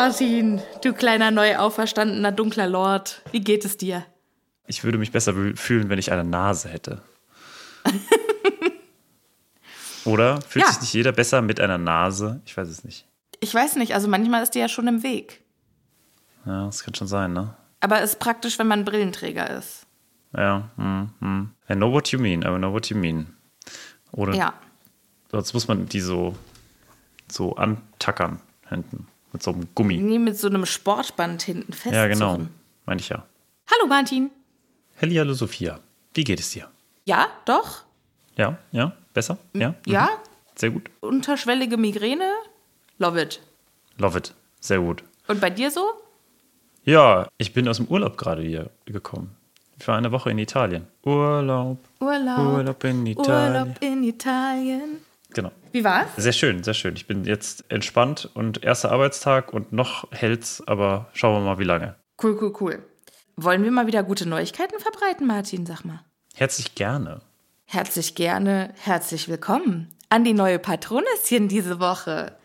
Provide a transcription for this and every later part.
Martin, du kleiner neu auferstandener dunkler Lord, wie geht es dir? Ich würde mich besser fühlen, wenn ich eine Nase hätte. Oder? Fühlt Ja. sich nicht jeder besser mit einer Nase? Ich weiß es nicht. Ich weiß nicht, also manchmal ist die ja schon im Weg. Ja, das kann schon sein, ne? Aber ist praktisch, wenn man Brillenträger ist. Ja, hm, hm. I know what you mean, I know what you mean. Oder Ja. sonst muss man die so, so antackern hinten mit so einem Gummi. Nie mit so einem Sportband hinten fest. Ja, genau. Meine ich ja. Hallo Martin. Halli, hallo Sophia. Wie geht es dir? Ja, doch. Ja, ja, besser? Ja? Ja, Mhm. Sehr gut. unterschwellige Migräne. Love it. Love it. Sehr gut. Und bei dir so? Ja, ich bin aus dem Urlaub gerade hier gekommen. Ich war eine Woche in Italien. Urlaub. Urlaub. Urlaub in Italien. Urlaub in Italien. Genau. Wie war's? Sehr schön, sehr schön. Ich bin jetzt entspannt und erster Arbeitstag und noch hält's, aber schauen wir mal, wie lange. Cool, cool, cool. Wollen wir mal wieder gute Neuigkeiten verbreiten, Martin? Sag mal. Herzlich gerne. Herzlich gerne, herzlich willkommen an die neue Patronesschen diese Woche.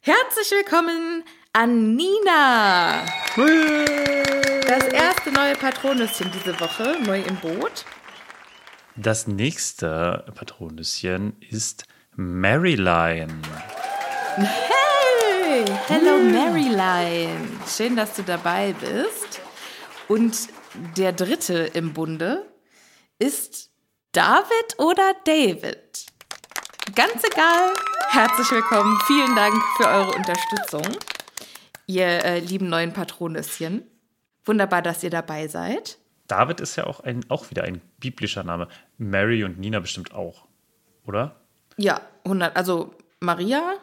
Herzlich willkommen an Nina. Das erste neue Patronesschen diese Woche, neu im Boot. Das nächste Patronüschen ist Maryline. Hey, hello Maryline. Schön, dass du dabei bist. Und der dritte im Bunde ist David oder David. Ganz egal. Herzlich willkommen. Vielen Dank für eure Unterstützung, ihr äh, lieben neuen Patronüschen. Wunderbar, dass ihr dabei seid. David ist ja auch, ein, auch wieder ein biblischer Name. Mary und Nina bestimmt auch, oder? Ja, 100. Also Maria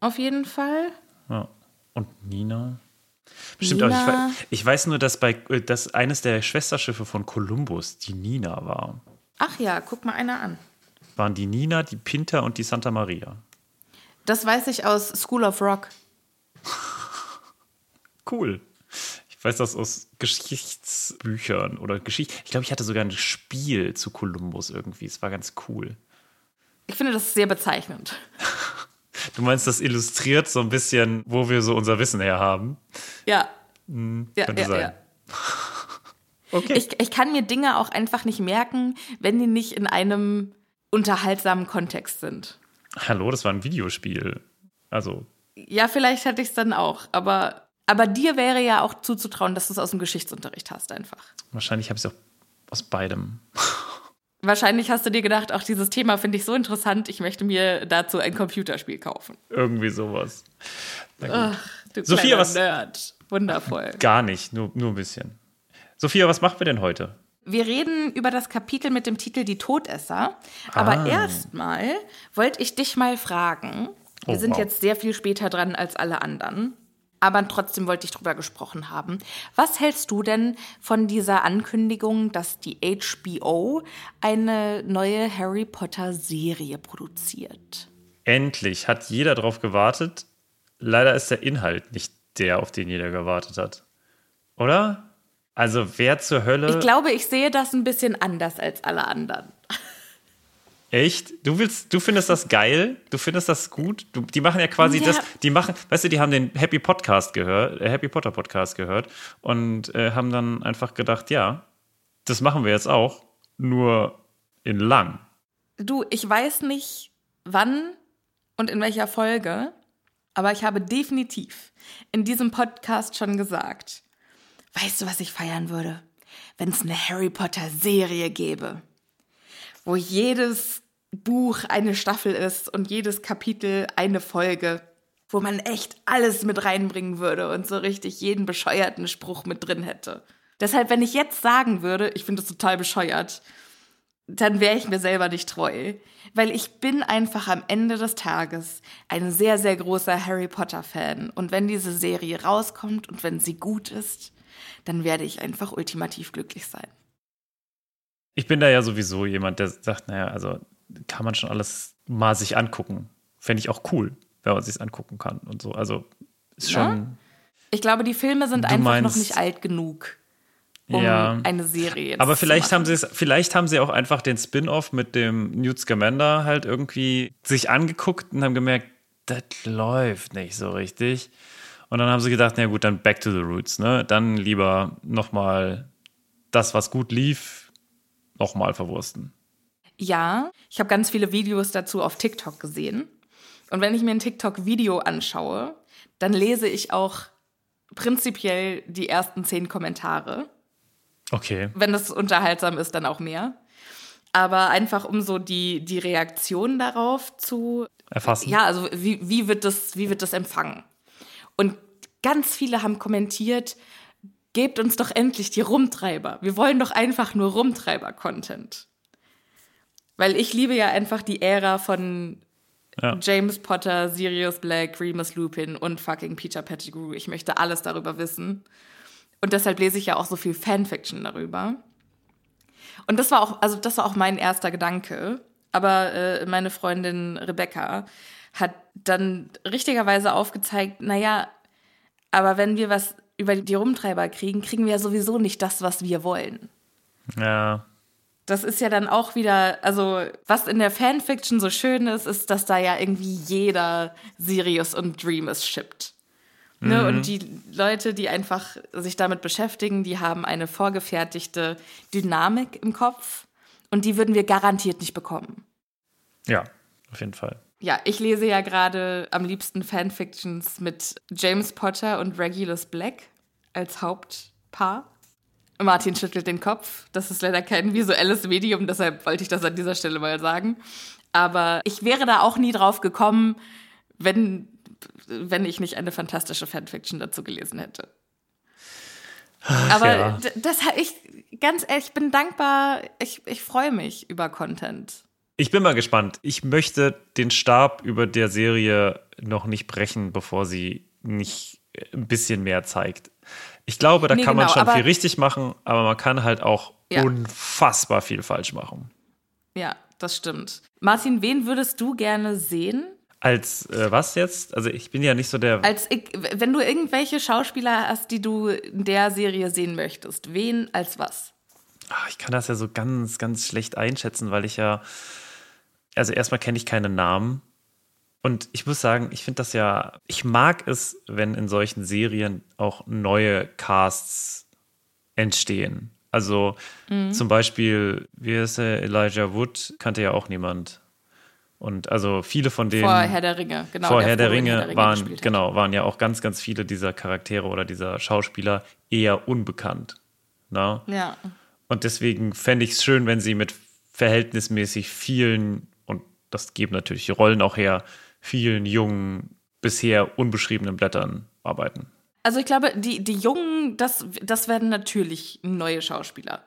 auf jeden Fall. Ja. Und Nina? Bestimmt auch. Ich, Nina. wei- ich weiß nur, dass, bei, äh, dass eines der Schwesterschiffe von Kolumbus die Nina war. Ach ja, guck mal einer an. Waren die Nina, die Pinta und die Santa Maria. Das weiß ich aus School of Rock. Cool. Ich weiß das aus Geschichtsbüchern oder Geschichte. Ich glaube, ich hatte sogar ein Spiel zu Kolumbus irgendwie. Es war ganz cool. Ich finde das sehr bezeichnend. Du meinst, das illustriert so ein bisschen, wo wir so unser Wissen her haben? Ja. ja, könnte ja, sein. ja. Okay. Ich, ich kann mir Dinge auch einfach nicht merken, wenn die nicht in einem unterhaltsamen Kontext sind. Hallo, das war ein Videospiel. Also, Ja, vielleicht hatte ich es dann auch, aber, aber dir wäre ja auch zuzutrauen, dass du es aus dem Geschichtsunterricht hast einfach. wahrscheinlich habe ich es auch aus beidem. Wahrscheinlich hast du dir gedacht, auch dieses Thema finde ich so interessant, ich möchte mir dazu ein Computerspiel kaufen. Irgendwie sowas. Ach, du Sophia, was- Nerd. Wundervoll. Gar nicht, nur, nur ein bisschen. Sophia, was machen wir denn heute? Wir reden über das Kapitel mit dem Titel Die Todesser. Aber Ah. erstmal wollte ich dich mal fragen. Wir Oh, sind wow. jetzt sehr viel später dran als alle anderen. Aber trotzdem wollte ich drüber gesprochen haben. Was hältst du denn von dieser Ankündigung, dass die HBO eine neue Harry Potter Serie produziert? Endlich hat jeder drauf gewartet. Leider ist der Inhalt nicht der, auf den jeder gewartet hat. Oder? Also, wer zur Hölle. Ich glaube, ich sehe das ein bisschen anders als alle anderen. Echt? Du willst, du findest das geil? Du findest das gut? Du, die machen ja quasi Ja. das, die machen, weißt du, die haben den Happy Podcast gehört, äh, Happy Potter Podcast gehört und äh, haben dann einfach gedacht, ja, das machen wir jetzt auch, nur in lang. Du, ich weiß nicht, wann und in welcher Folge, aber ich habe definitiv in diesem Podcast schon gesagt, weißt du, was ich feiern würde? Wenn es eine Harry Potter Serie gäbe, wo jedes Buch eine Staffel ist und jedes Kapitel eine Folge, wo man echt alles mit reinbringen würde und so richtig jeden bescheuerten Spruch mit drin hätte. Deshalb, wenn ich jetzt sagen würde, ich finde es total bescheuert, dann wäre ich mir selber nicht treu. Weil ich bin einfach am Ende des Tages ein sehr, sehr großer Harry Potter-Fan. Und wenn diese Serie rauskommt und wenn sie gut ist, dann werde ich einfach ultimativ glücklich sein. Ich bin da ja sowieso jemand, der sagt, naja, also kann man schon alles mal sich angucken. Fände ich auch cool, wenn man sich angucken kann und so. Also ist Ja? schon. Ich glaube, die Filme sind einfach noch meinst- nicht alt genug, um Ja. eine Serie Aber zu vielleicht haben sie es, vielleicht haben sie auch einfach den Spin-off mit dem Newt Scamander halt irgendwie sich angeguckt und haben gemerkt, das läuft nicht so richtig. Und dann haben sie gedacht, na gut, dann back to the roots, ne? Dann lieber nochmal das, was gut lief, nochmal verwursten. Ja, ich habe ganz viele Videos dazu auf TikTok gesehen. Und wenn ich mir ein TikTok-Video anschaue, dann lese ich auch prinzipiell die ersten zehn Kommentare. Okay. Wenn es unterhaltsam ist, dann auch mehr. Aber einfach um so die, die Reaktion darauf zu. Erfassen. Ja, also wie, wie, wird das, wie wird das empfangen? Und ganz viele haben kommentiert, gebt uns doch endlich die Rumtreiber. Wir wollen doch einfach nur Rumtreiber-Content. Weil ich liebe ja einfach die Ära von Ja. James Potter, Sirius Black, Remus Lupin und fucking Peter Pettigrew. Ich möchte alles darüber wissen. Und deshalb lese ich ja auch so viel Fanfiction darüber. Und das war auch, also das war auch mein erster Gedanke. Aber äh, meine Freundin Rebecca hat dann richtigerweise aufgezeigt, naja, aber wenn wir was über die Rumtreiber kriegen, kriegen wir ja sowieso nicht das, was wir wollen. Ja. Das ist ja dann auch wieder, also was in der Fanfiction so schön ist, ist, dass da ja irgendwie jeder Sirius und Dreamus shippt. Ne? Und die Leute, die einfach sich damit beschäftigen, die haben eine vorgefertigte Dynamik im Kopf und die würden wir garantiert nicht bekommen. Ja, auf jeden Fall. Ja, ich lese ja gerade am liebsten Fanfictions mit James Potter und Regulus Black als Hauptpaar. Martin schüttelt den Kopf. Das ist leider kein visuelles Medium, deshalb wollte ich das an dieser Stelle mal sagen. Aber ich wäre da auch nie drauf gekommen, wenn, wenn ich nicht eine fantastische Fanfiction dazu gelesen hätte. Aber ja. das ich ganz ehrlich, ich bin dankbar, ich, ich freue mich über Content. Ich bin mal gespannt. Ich möchte den Stab über der Serie noch nicht brechen, bevor sie nicht ein bisschen mehr zeigt. Ich glaube, da Nee, kann man genau, schon aber- viel richtig machen, aber man kann halt auch Ja. unfassbar viel falsch machen. Ja, das stimmt. Martin, wen würdest du gerne sehen? Als äh, was jetzt? Also ich bin ja nicht so der. Als ich, wenn du irgendwelche Schauspieler hast, die du in der Serie sehen möchtest, wen als was? Ach, ich kann das ja so ganz, ganz schlecht einschätzen, weil ich ja. Also erstmal kenne ich keine Namen. Und ich muss sagen, ich finde das ja. Ich mag es, wenn in solchen Serien auch neue Casts entstehen. Also zum Beispiel, wie ist der Elijah Wood, kannte ja auch niemand. Und also viele von denen. Vor Herr der Ringe, genau. vor Herr der Frodo in Ringe, waren, genau, waren ja auch ganz, ganz viele dieser Charaktere oder dieser Schauspieler eher unbekannt. Na? Ja. Und deswegen fände ich es schön, wenn sie mit verhältnismäßig vielen, und das geben natürlich die Rollen auch her, vielen jungen, bisher unbeschriebenen Blättern arbeiten. Also ich glaube, die, die Jungen, das, das werden natürlich neue Schauspieler.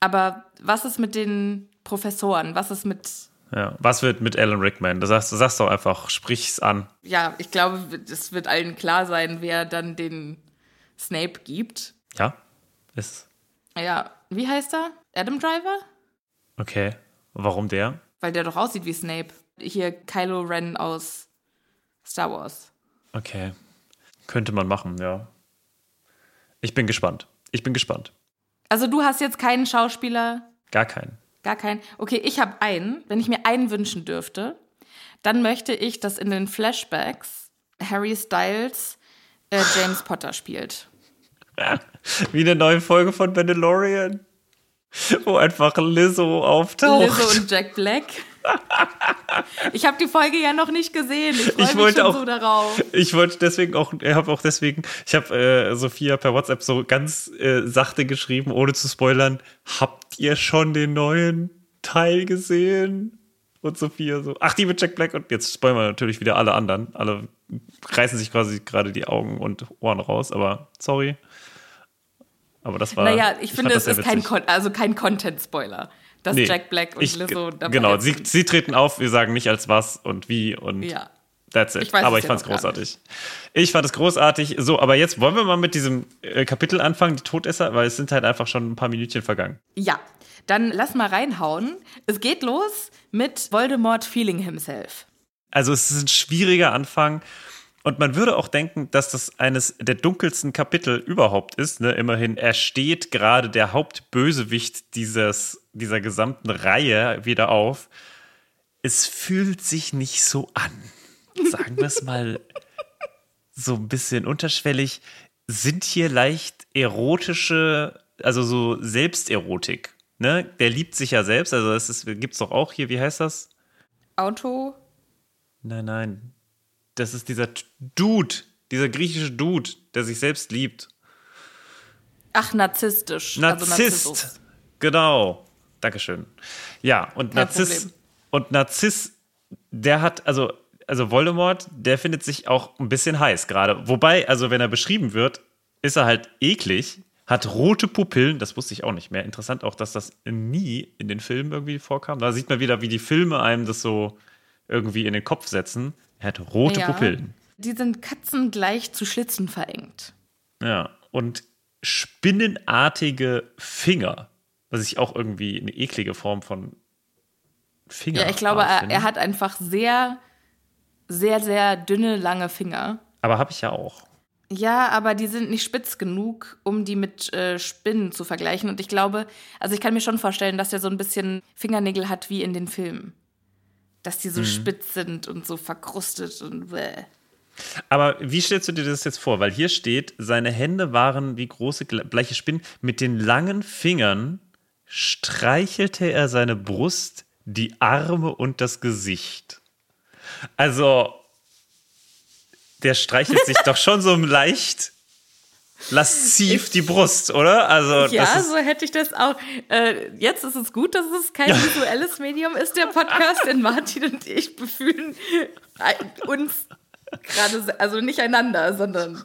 Aber was ist mit den Professoren? Was ist mit. Ja. Was wird mit Alan Rickman? Du sagst, du sagst doch einfach, sprich's an. Ja, ich glaube, es wird allen klar sein, wer dann den Snape gibt. Ja? Ist. Ja, wie heißt er? Adam Driver? Okay. Warum der? Weil der doch aussieht wie Snape. Hier Kylo Ren aus Star Wars. Okay. Könnte man machen, ja. Ich bin gespannt. Ich bin gespannt. Also du hast jetzt keinen Schauspieler? Gar keinen. Gar keinen? Okay, ich habe einen. Wenn ich mir einen wünschen dürfte, dann möchte ich, dass in den Flashbacks Harry Styles äh, James Potter spielt. Wie eine neue Folge von Mandalorian. Wo einfach Lizzo auftaucht. Lizzo und Jack Black. Ich habe die Folge ja noch nicht gesehen. Ich freue mich wollte schon auch- so darauf. Ich wollte deswegen auch, ich habe auch deswegen, ich habe äh, Sophia per WhatsApp so ganz äh, sachte geschrieben, ohne zu spoilern. Habt ihr schon den neuen Teil gesehen? Und Sophia so, ach, die mit Jack Black. Und jetzt spoilern wir natürlich wieder alle anderen. Alle reißen sich quasi gerade die Augen und Ohren raus, aber sorry. Aber das war. Naja, ich, finde, fand es ist kein. Kon also kein Content-Spoiler, dass Nee, Jack Black und ich- Lizzo dabei Genau, sie, sie treten auf, wir sagen nicht als was und wie und Ja. That's it. Ich weiß aber es ich noch gar großartig. Ich fand es großartig. So, aber jetzt wollen wir mal mit diesem äh, Kapitel anfangen, die Todesser, weil es sind halt einfach schon ein paar Minütchen vergangen. Ja, dann lass mal reinhauen. Es geht los mit Voldemort feeling himself. Also es ist ein schwieriger Anfang. Und man würde auch denken, dass das eines der dunkelsten Kapitel überhaupt ist. Ne? Immerhin, er steht gerade der Hauptbösewicht dieses, dieser gesamten Reihe wieder auf. Es fühlt sich nicht so an. Sagen wir es mal so ein bisschen unterschwellig. Sind hier leicht erotische, also so Selbsterotik. Ne? Der liebt sich ja selbst. Also es gibt es doch auch hier, wie heißt das? Auto. Nein, nein. Das ist dieser Dude, dieser griechische Dude, der sich selbst liebt. Ach, narzisstisch. Also Narzisst. Narzissus. genau. Dankeschön. Ja, und Kein Narziss. Problem. Und Narziss, der hat, also, also Voldemort, der findet sich auch ein bisschen heiß gerade. Wobei, also wenn er beschrieben wird, ist er halt eklig, hat rote Pupillen, das wusste ich auch nicht mehr. Interessant auch, dass das nie in den Filmen irgendwie vorkam. Da sieht man wieder, wie die Filme einem das so irgendwie in den Kopf setzen. Er hat rote Ja. Pupillen. Die sind katzengleich zu Schlitzen verengt. Ja, und spinnenartige Finger, was ich auch irgendwie eine eklige Form von Finger Ja, ich glaube, er, er hat einfach sehr, sehr, sehr dünne, lange Finger. Aber habe ich ja auch. Ja, aber die sind nicht spitz genug, um die mit äh, Spinnen zu vergleichen. Und ich glaube, also ich kann mir schon vorstellen, dass er so ein bisschen Fingernägel hat wie in den Filmen. Dass die so Mhm. spitz sind und so verkrustet und bäh. Aber wie stellst du dir das jetzt vor? Weil hier steht, seine Hände waren wie große bleiche Spinnen. Mit den langen Fingern streichelte er seine Brust, die Arme und das Gesicht. Also, der streichelt sich doch schon so leicht lasziv die Brust, oder? Also, Ja, so hätte ich das auch. Äh, jetzt ist es gut, dass es kein visuelles Medium ist, der Podcast, denn Martin und ich befühlen uns gerade, also nicht einander, sondern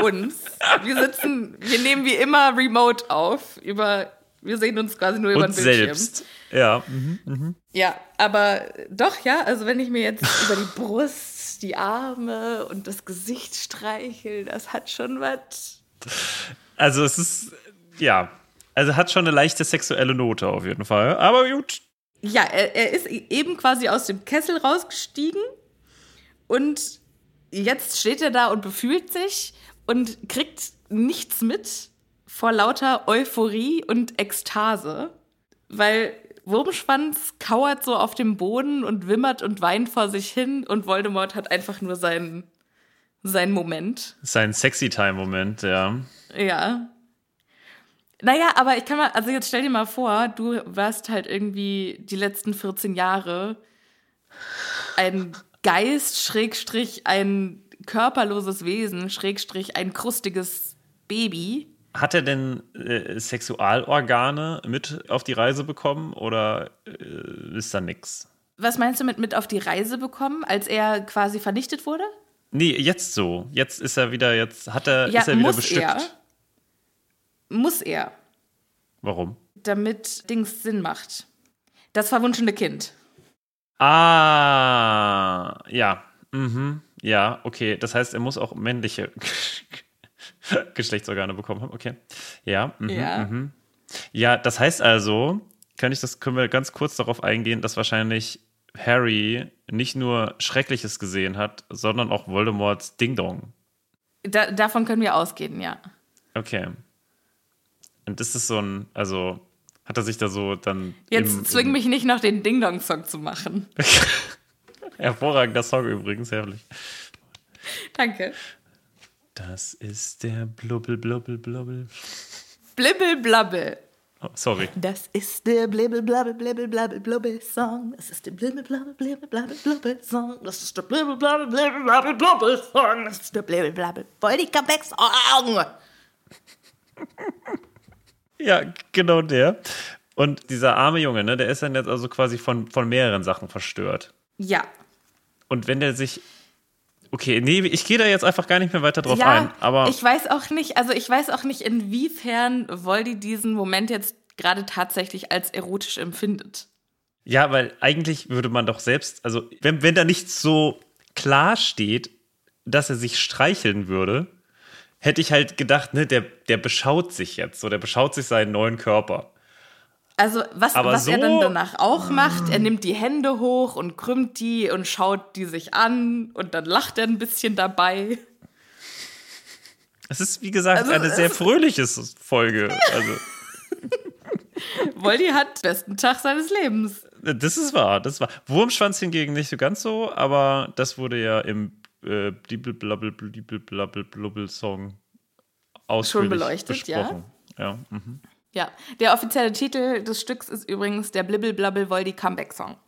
uns. Wir sitzen, wir nehmen wie immer remote auf, über, wir sehen uns quasi nur über den Bildschirm. selbst. Ja. mhm. Ja, aber doch, ja, also wenn ich mir jetzt über die Brust, die Arme und das Gesicht streichel, das hat schon was. Also es ist, ja, also hat schon eine leichte sexuelle Note auf jeden Fall. Aber gut. Ja, er, er ist eben quasi aus dem Kessel rausgestiegen und jetzt steht er da und befühlt sich und kriegt nichts mit vor lauter Euphorie und Ekstase, weil Wurmschwanz kauert so auf dem Boden und wimmert und weint vor sich hin und Voldemort hat einfach nur seinen, seinen Moment. Sein Sexy-Time-Moment, ja. Ja. Naja, aber ich kann mal, also jetzt stell dir mal vor, du warst halt irgendwie die letzten 14 Jahre ein Geist, Schrägstrich, ein körperloses Wesen, Schrägstrich, ein krustiges Baby. Hat er denn äh, Sexualorgane mit auf die Reise bekommen oder äh, ist da nix? Was meinst du mit mit auf die Reise bekommen, als er quasi vernichtet wurde? Nee, jetzt so. Jetzt ist er wieder, jetzt hat er, Ja, ist er wieder muss bestückt. er. Muss er. Warum? damit Dings Sinn macht. Das verwunschene Kind. Ah, ja. Mhm. Ja, okay. Das heißt, er muss auch männliche Geschlechtsorgane bekommen haben. Okay. Ja. Mhm, Ja. Mhm. Ja, das heißt also, kann ich das, können wir ganz kurz darauf eingehen, dass wahrscheinlich Harry nicht nur Schreckliches gesehen hat, sondern auch Voldemorts Ding Dong. Da, davon können wir ausgehen, ja. Okay. Und ist es so ein, also hat er sich da so dann. Jetzt im- zwing mich nicht noch den Ding-Dong-Song zu machen. Hervorragender Song übrigens, herrlich. Danke. Das ist der Blubbel, Blubbel, Blubbel. Blibbel, blabbel. Oh, sorry. Das ist der Blibbel, blabbel, blibbel, blabbel, blubbel Song. Das ist der Blibbel, blabbel, blibbel, blabbel, blubbel Song. Das ist der Blibbel, blabbel, blibbel, blabbel, blubbel Song. Das ist der Blibbel, blabbel, Comeback Song. Ja, genau der. Und dieser arme Junge, ne, der ist dann jetzt also quasi von, von mehreren Sachen verstört. Ja. Und wenn der sich. Okay, nee, ich gehe da jetzt einfach gar nicht mehr weiter drauf ja, ein. Aber ich weiß auch nicht, also ich weiß auch nicht, inwiefern Voldy diesen Moment jetzt gerade tatsächlich als erotisch empfindet. ja, weil eigentlich würde man doch selbst, also wenn, wenn da nicht so klar steht, dass er sich streicheln würde, hätte ich halt gedacht, ne, der, der beschaut sich jetzt, so, der beschaut sich seinen neuen Körper. Also was, Aber was er so- dann danach auch macht, er nimmt die Hände hoch und krümmt die und schaut die sich an und dann lacht er ein bisschen dabei. Es ist, wie gesagt, Also, eine sehr fröhliche Folge. Also, Voldy hat besten Tag seines Lebens. das ist wahr, das war. Wurmschwanz hingegen nicht so ganz so, aber das wurde ja im äh, Song ausführlich beleuchtet, ja? besprochen. Ja. mhm. Ja, der offizielle Titel des Stücks ist übrigens der Blibbel Blabbel Voldy Comeback Song.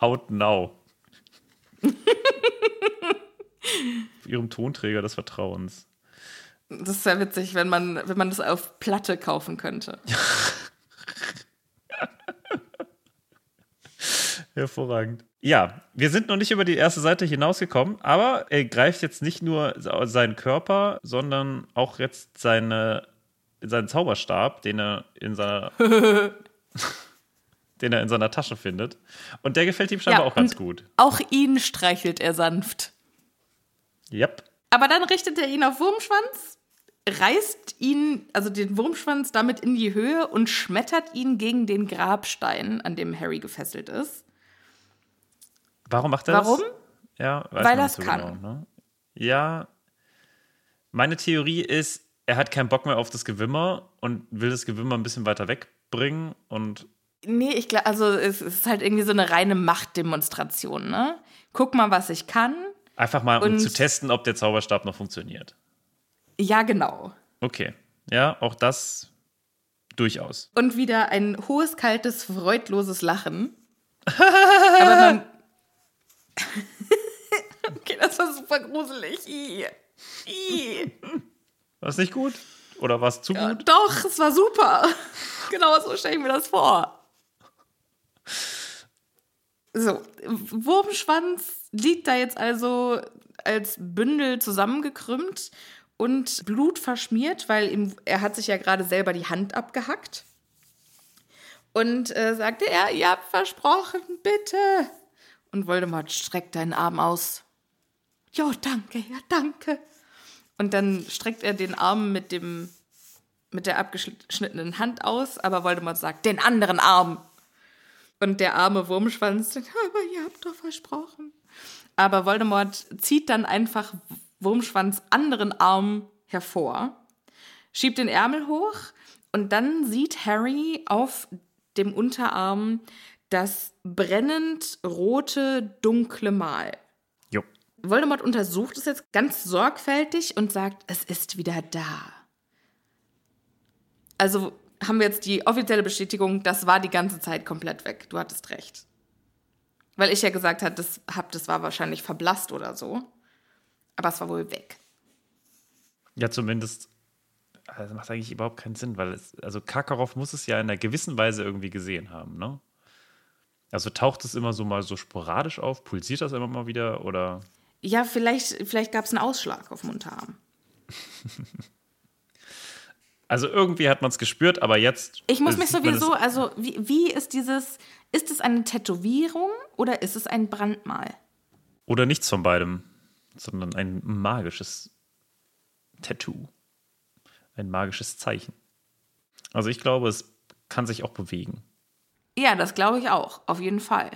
Out now. Auf ihrem Tonträger des Vertrauens. Das ist ja witzig, wenn man, wenn man das auf Platte kaufen könnte. Hervorragend. Ja, wir sind noch nicht über die erste Seite hinausgekommen, aber er greift jetzt nicht nur seinen Körper, sondern auch jetzt seine, seinen Zauberstab, den er in seiner den er in seiner Tasche findet. Und der gefällt ihm scheinbar Ja, auch ganz gut. Auch ihn streichelt er sanft. Yep. Aber dann richtet er ihn auf Wurmschwanz, reißt ihn, also den Wurmschwanz, damit in die Höhe und schmettert ihn gegen den Grabstein, an dem Harry gefesselt ist. Warum macht er Warum? das? Ja, weiß Weil er's nicht so kann. Genau, ne? Ja. Meine Theorie ist, er hat keinen Bock mehr auf das Gewimmer und will das Gewimmer ein bisschen weiter wegbringen und Nee, ich glaube, also es ist halt irgendwie so eine reine Machtdemonstration, ne? Guck mal, was ich kann. einfach mal, um zu testen, ob der Zauberstab noch funktioniert. Ja, genau. Okay. Ja, auch das durchaus. Und wieder ein hohes, kaltes, freudloses Lachen. Aber man. okay, das war super gruselig. I. I. War es nicht gut? Oder war es zu Ja, gut? doch, es war super. Genau so stelle ich mir das vor. So, Wurmschwanz liegt da jetzt also als Bündel zusammengekrümmt und Blut verschmiert, weil ihm, er hat sich ja gerade selber die Hand abgehackt. Und äh, sagte er, ihr habt versprochen, bitte. Und Voldemort streckt einen Arm aus. Jo, danke, ja, danke. Und dann streckt er den Arm mit dem mit der abgeschnittenen Hand aus, aber Voldemort sagt, den anderen Arm. Und der arme Wurmschwanz sagt, aber ihr habt doch versprochen. Aber Voldemort zieht dann einfach Wurmschwanz anderen Arm hervor, schiebt den Ärmel hoch und dann sieht Harry auf dem Unterarm das brennend rote, dunkle Mal. Jo. Voldemort untersucht es jetzt ganz sorgfältig und sagt, es ist wieder da. Also haben wir jetzt die offizielle Bestätigung, das war die ganze Zeit komplett weg. Du hattest recht. Weil ich ja gesagt habe, das, hab, das war wahrscheinlich verblasst oder so. Aber es war wohl weg. Ja, zumindest. Also das macht eigentlich überhaupt keinen Sinn, weil es, also Karkaroff muss es ja in einer gewissen Weise irgendwie gesehen haben, ne? Also taucht es immer so mal so sporadisch auf, pulsiert das immer mal wieder oder Ja, vielleicht, vielleicht gab es einen Ausschlag auf dem Unterarm. Also irgendwie hat man es gespürt, aber jetzt. Ich muss mich sowieso, also wie, wie ist dieses, ist es eine Tätowierung oder ist es ein Brandmal? Oder nichts von beidem, sondern ein magisches Tattoo. Ein magisches Zeichen. Also ich glaube, es kann sich auch bewegen. Ja, das glaube ich auch, auf jeden Fall.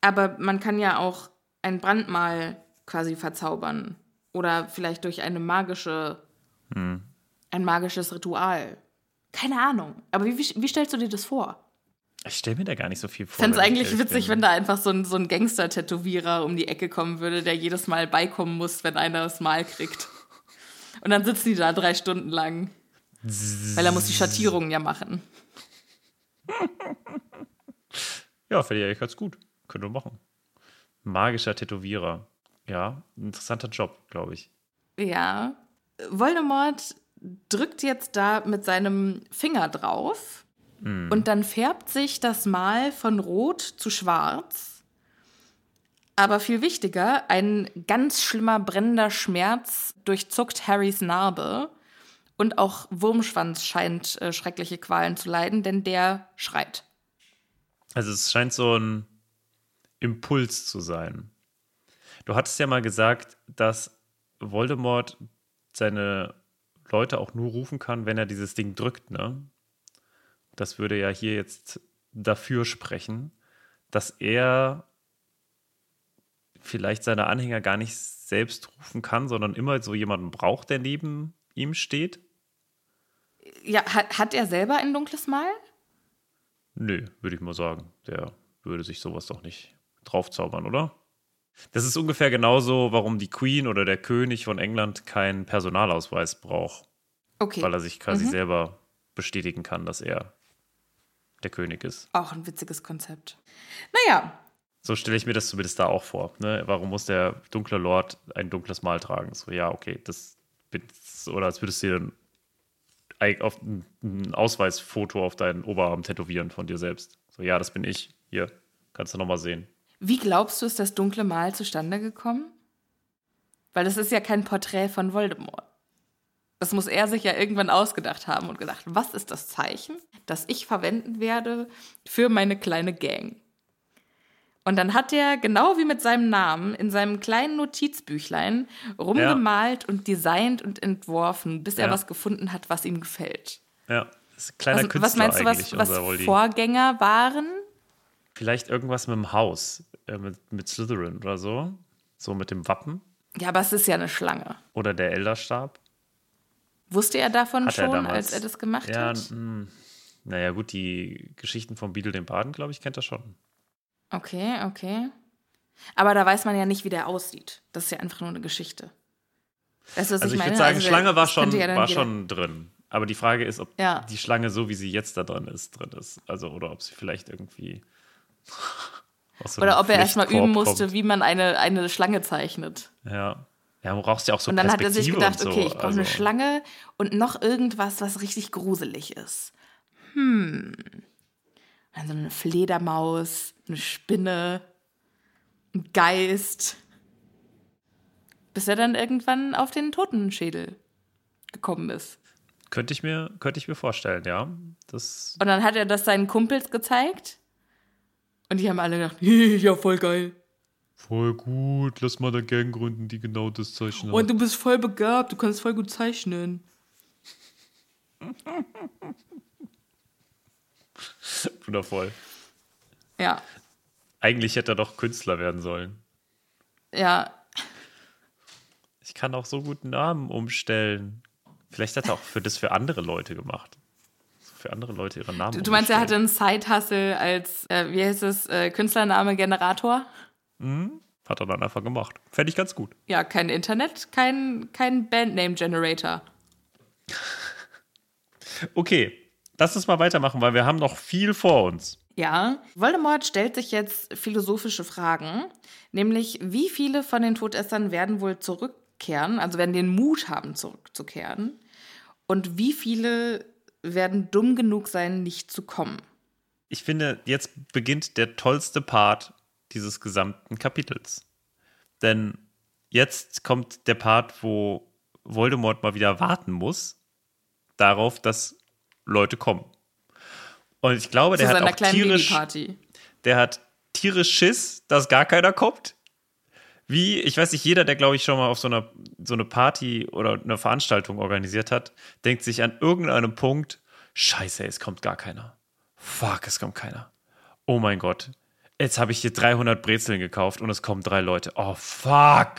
Aber man kann ja auch ein Brandmal quasi verzaubern. Oder vielleicht durch eine magische, ein magisches Ritual. Keine Ahnung. Aber wie, wie, wie stellst du dir das vor? Ich stelle mir da gar nicht so viel vor. Ich fände es eigentlich witzig, bin. wenn da einfach so ein, so ein Gangster-Tätowierer um die Ecke kommen würde, der jedes Mal beikommen muss, wenn einer das Mal kriegt. Und dann sitzen die da drei Stunden lang. Weil er muss die Schattierungen ja machen. Ja, finde ich eigentlich ganz gut. Könnte man machen. Magischer Tätowierer. Ja, interessanter Job, glaube ich. Ja. Voldemort drückt jetzt da mit seinem Finger drauf und dann färbt sich das Mal von rot zu schwarz. Aber viel wichtiger, ein ganz schlimmer brennender Schmerz durchzuckt Harrys Narbe und auch Wurmschwanz scheint äh, schreckliche Qualen zu leiden, denn der schreit. Also es scheint so ein Impuls zu sein. Du hattest ja mal gesagt, dass Voldemort seine Leute auch nur rufen kann, wenn er dieses Ding drückt, ne? Das würde ja hier jetzt dafür sprechen, dass er vielleicht seine Anhänger gar nicht selbst rufen kann, sondern immer so jemanden braucht, der neben ihm steht. Ja, hat, hat er selber ein dunkles Mal? Nö, würde ich mal sagen. Der würde sich sowas doch nicht draufzaubern, oder? Das ist ungefähr genauso, warum die Queen oder der König von England keinen Personalausweis braucht, Okay. weil er sich quasi selber bestätigen kann, dass er der König ist. Auch ein witziges Konzept. Naja, So stelle ich mir das zumindest da auch vor. Ne? Warum muss der dunkle Lord ein dunkles Mal tragen? So, ja, okay, das oder als würdest du dir ein, auf ein Ausweisfoto auf deinen Oberarm tätowieren von dir selbst. So, ja, das bin ich. Hier, kannst du nochmal sehen. Wie glaubst du, ist das dunkle Mal zustande gekommen? Weil das ist ja kein Porträt von Voldemort. Das muss er sich ja irgendwann ausgedacht haben und gesagt, was ist das Zeichen, das ich verwenden werde für meine kleine Gang? Und dann hat er, genau wie mit seinem Namen, in seinem kleinen Notizbüchlein rumgemalt und designt und entworfen, bis er Ja. was gefunden hat, was ihm gefällt. Ja, das ist ein kleiner Also, Künstler was meinst du, was, was. Vorgänger waren? Vielleicht irgendwas mit dem Haus, äh, mit, mit Slytherin oder so. So mit dem Wappen Ja, aber es ist ja eine Schlange. oder der Elderstab. Wusste er davon Hat er schon, damals. als er das gemacht ja, hat? mh, naja, gut, die Geschichten von Beadle den Baden, glaube ich, kennt er schon. Okay, okay. Aber da weiß man ja nicht, wie der aussieht. Das ist ja einfach nur eine Geschichte. Weißt du, Also ich meine? würde sagen, Also, Schlange war schon, ja war schon drin. Aber die Frage ist, ob Ja. die Schlange so, wie sie jetzt da drin ist, drin ist. Also, oder ob sie vielleicht irgendwie. so Oder ob er erstmal üben musste, kommt. wie man eine, eine Schlange zeichnet. Ja. Ja, du brauchst ja auch so Und dann hat er sich gedacht, so. okay, ich brauche also, eine Schlange und noch irgendwas, was richtig gruselig ist. Hm. Also eine Fledermaus, eine Spinne, ein Geist. Bis er dann irgendwann auf den Totenschädel gekommen ist. Könnte ich, mir, könnte ich mir vorstellen, ja. Das, Und dann hat er das seinen Kumpels gezeigt. Und die haben alle gedacht, ja, voll geil. voll gut, lass mal eine Gang gründen, die genau das zeichnen. Und du bist voll begabt, du kannst voll gut zeichnen. Wundervoll. Ja, Eigentlich hätte er doch Künstler werden sollen. ja. Ich kann auch so gut Namen umstellen. Vielleicht hat er auch für das für andere Leute gemacht. Für andere Leute ihre Namen Du, du meinst, er hatte einen Side-Hustle als, äh, wie heißt es, äh, Künstlername-Generator? Hat er dann einfach gemacht. Fände ich ganz gut. Ja, kein Internet, kein, kein Bandname-Generator. Okay, lass uns mal weitermachen, weil wir haben noch viel vor uns. Ja, Voldemort stellt sich jetzt philosophische Fragen, nämlich wie viele von den Todessern werden wohl zurückkehren, also werden den Mut haben, zurückzukehren, und wie viele werden dumm genug sein, nicht zu kommen. Ich finde, jetzt beginnt der tollste Part dieses gesamten Kapitels. Denn jetzt kommt der Part, wo Voldemort mal wieder warten muss, darauf, dass Leute kommen. Und ich glaube, der hat auch tierisch, der hat tierisch Schiss, dass gar keiner kommt. Wie, ich weiß nicht, jeder, der, glaube ich, schon mal auf so einer so eine Party oder eine Veranstaltung organisiert hat, denkt sich an irgendeinem Punkt, scheiße, es kommt gar keiner. Fuck, es kommt keiner. Oh mein Gott. Jetzt habe ich hier 300 Brezeln gekauft und es kommen drei Leute. Oh, fuck.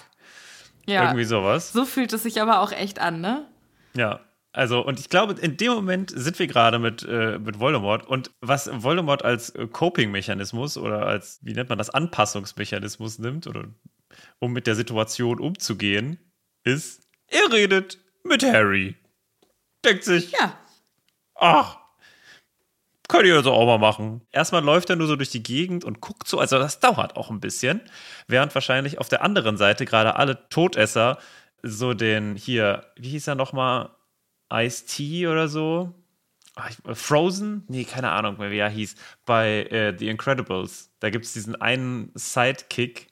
Ja. Irgendwie sowas. So fühlt es sich aber auch echt an, ne? Ja. Also, und ich glaube, in dem Moment sind wir gerade mit, äh, mit Voldemort. Und was Voldemort als äh, Coping-Mechanismus oder als, wie nennt man das, Anpassungsmechanismus nimmt, oder um mit der Situation umzugehen, ist, er redet mit Harry. Denkt sich, Ja. ach, könnt ihr also auch mal machen. Erstmal läuft er nur so durch die Gegend und guckt so, also das dauert auch ein bisschen, während wahrscheinlich auf der anderen Seite gerade alle Todesser so den hier, wie hieß er nochmal, Ice-T oder so? Ach, ich- Frozen? Nee, keine Ahnung mehr, wie er hieß. Bei äh, The Incredibles. Da gibt es diesen einen Sidekick,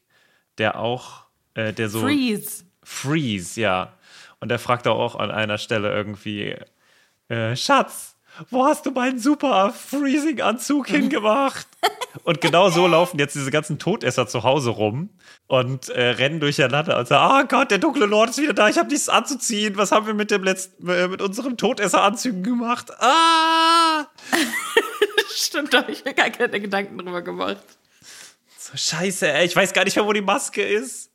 der auch, äh, der so. Freeze. Freeze, ja. Und er fragt auch an einer Stelle irgendwie, äh, Schatz, wo hast du meinen super Freezing-Anzug hingemacht? Und genau so laufen jetzt diese ganzen Todesser zu Hause rum und äh, rennen durcheinander und sagen, oh Gott, der dunkle Lord ist wieder da, ich habe nichts anzuziehen. Was haben wir mit dem letzten, äh, mit unserem Todesseranzügen gemacht? Ah! Stimmt, da habe ich mir gar keine Gedanken drüber gemacht. So scheiße, ey, ich weiß gar nicht mehr, wo die Maske ist.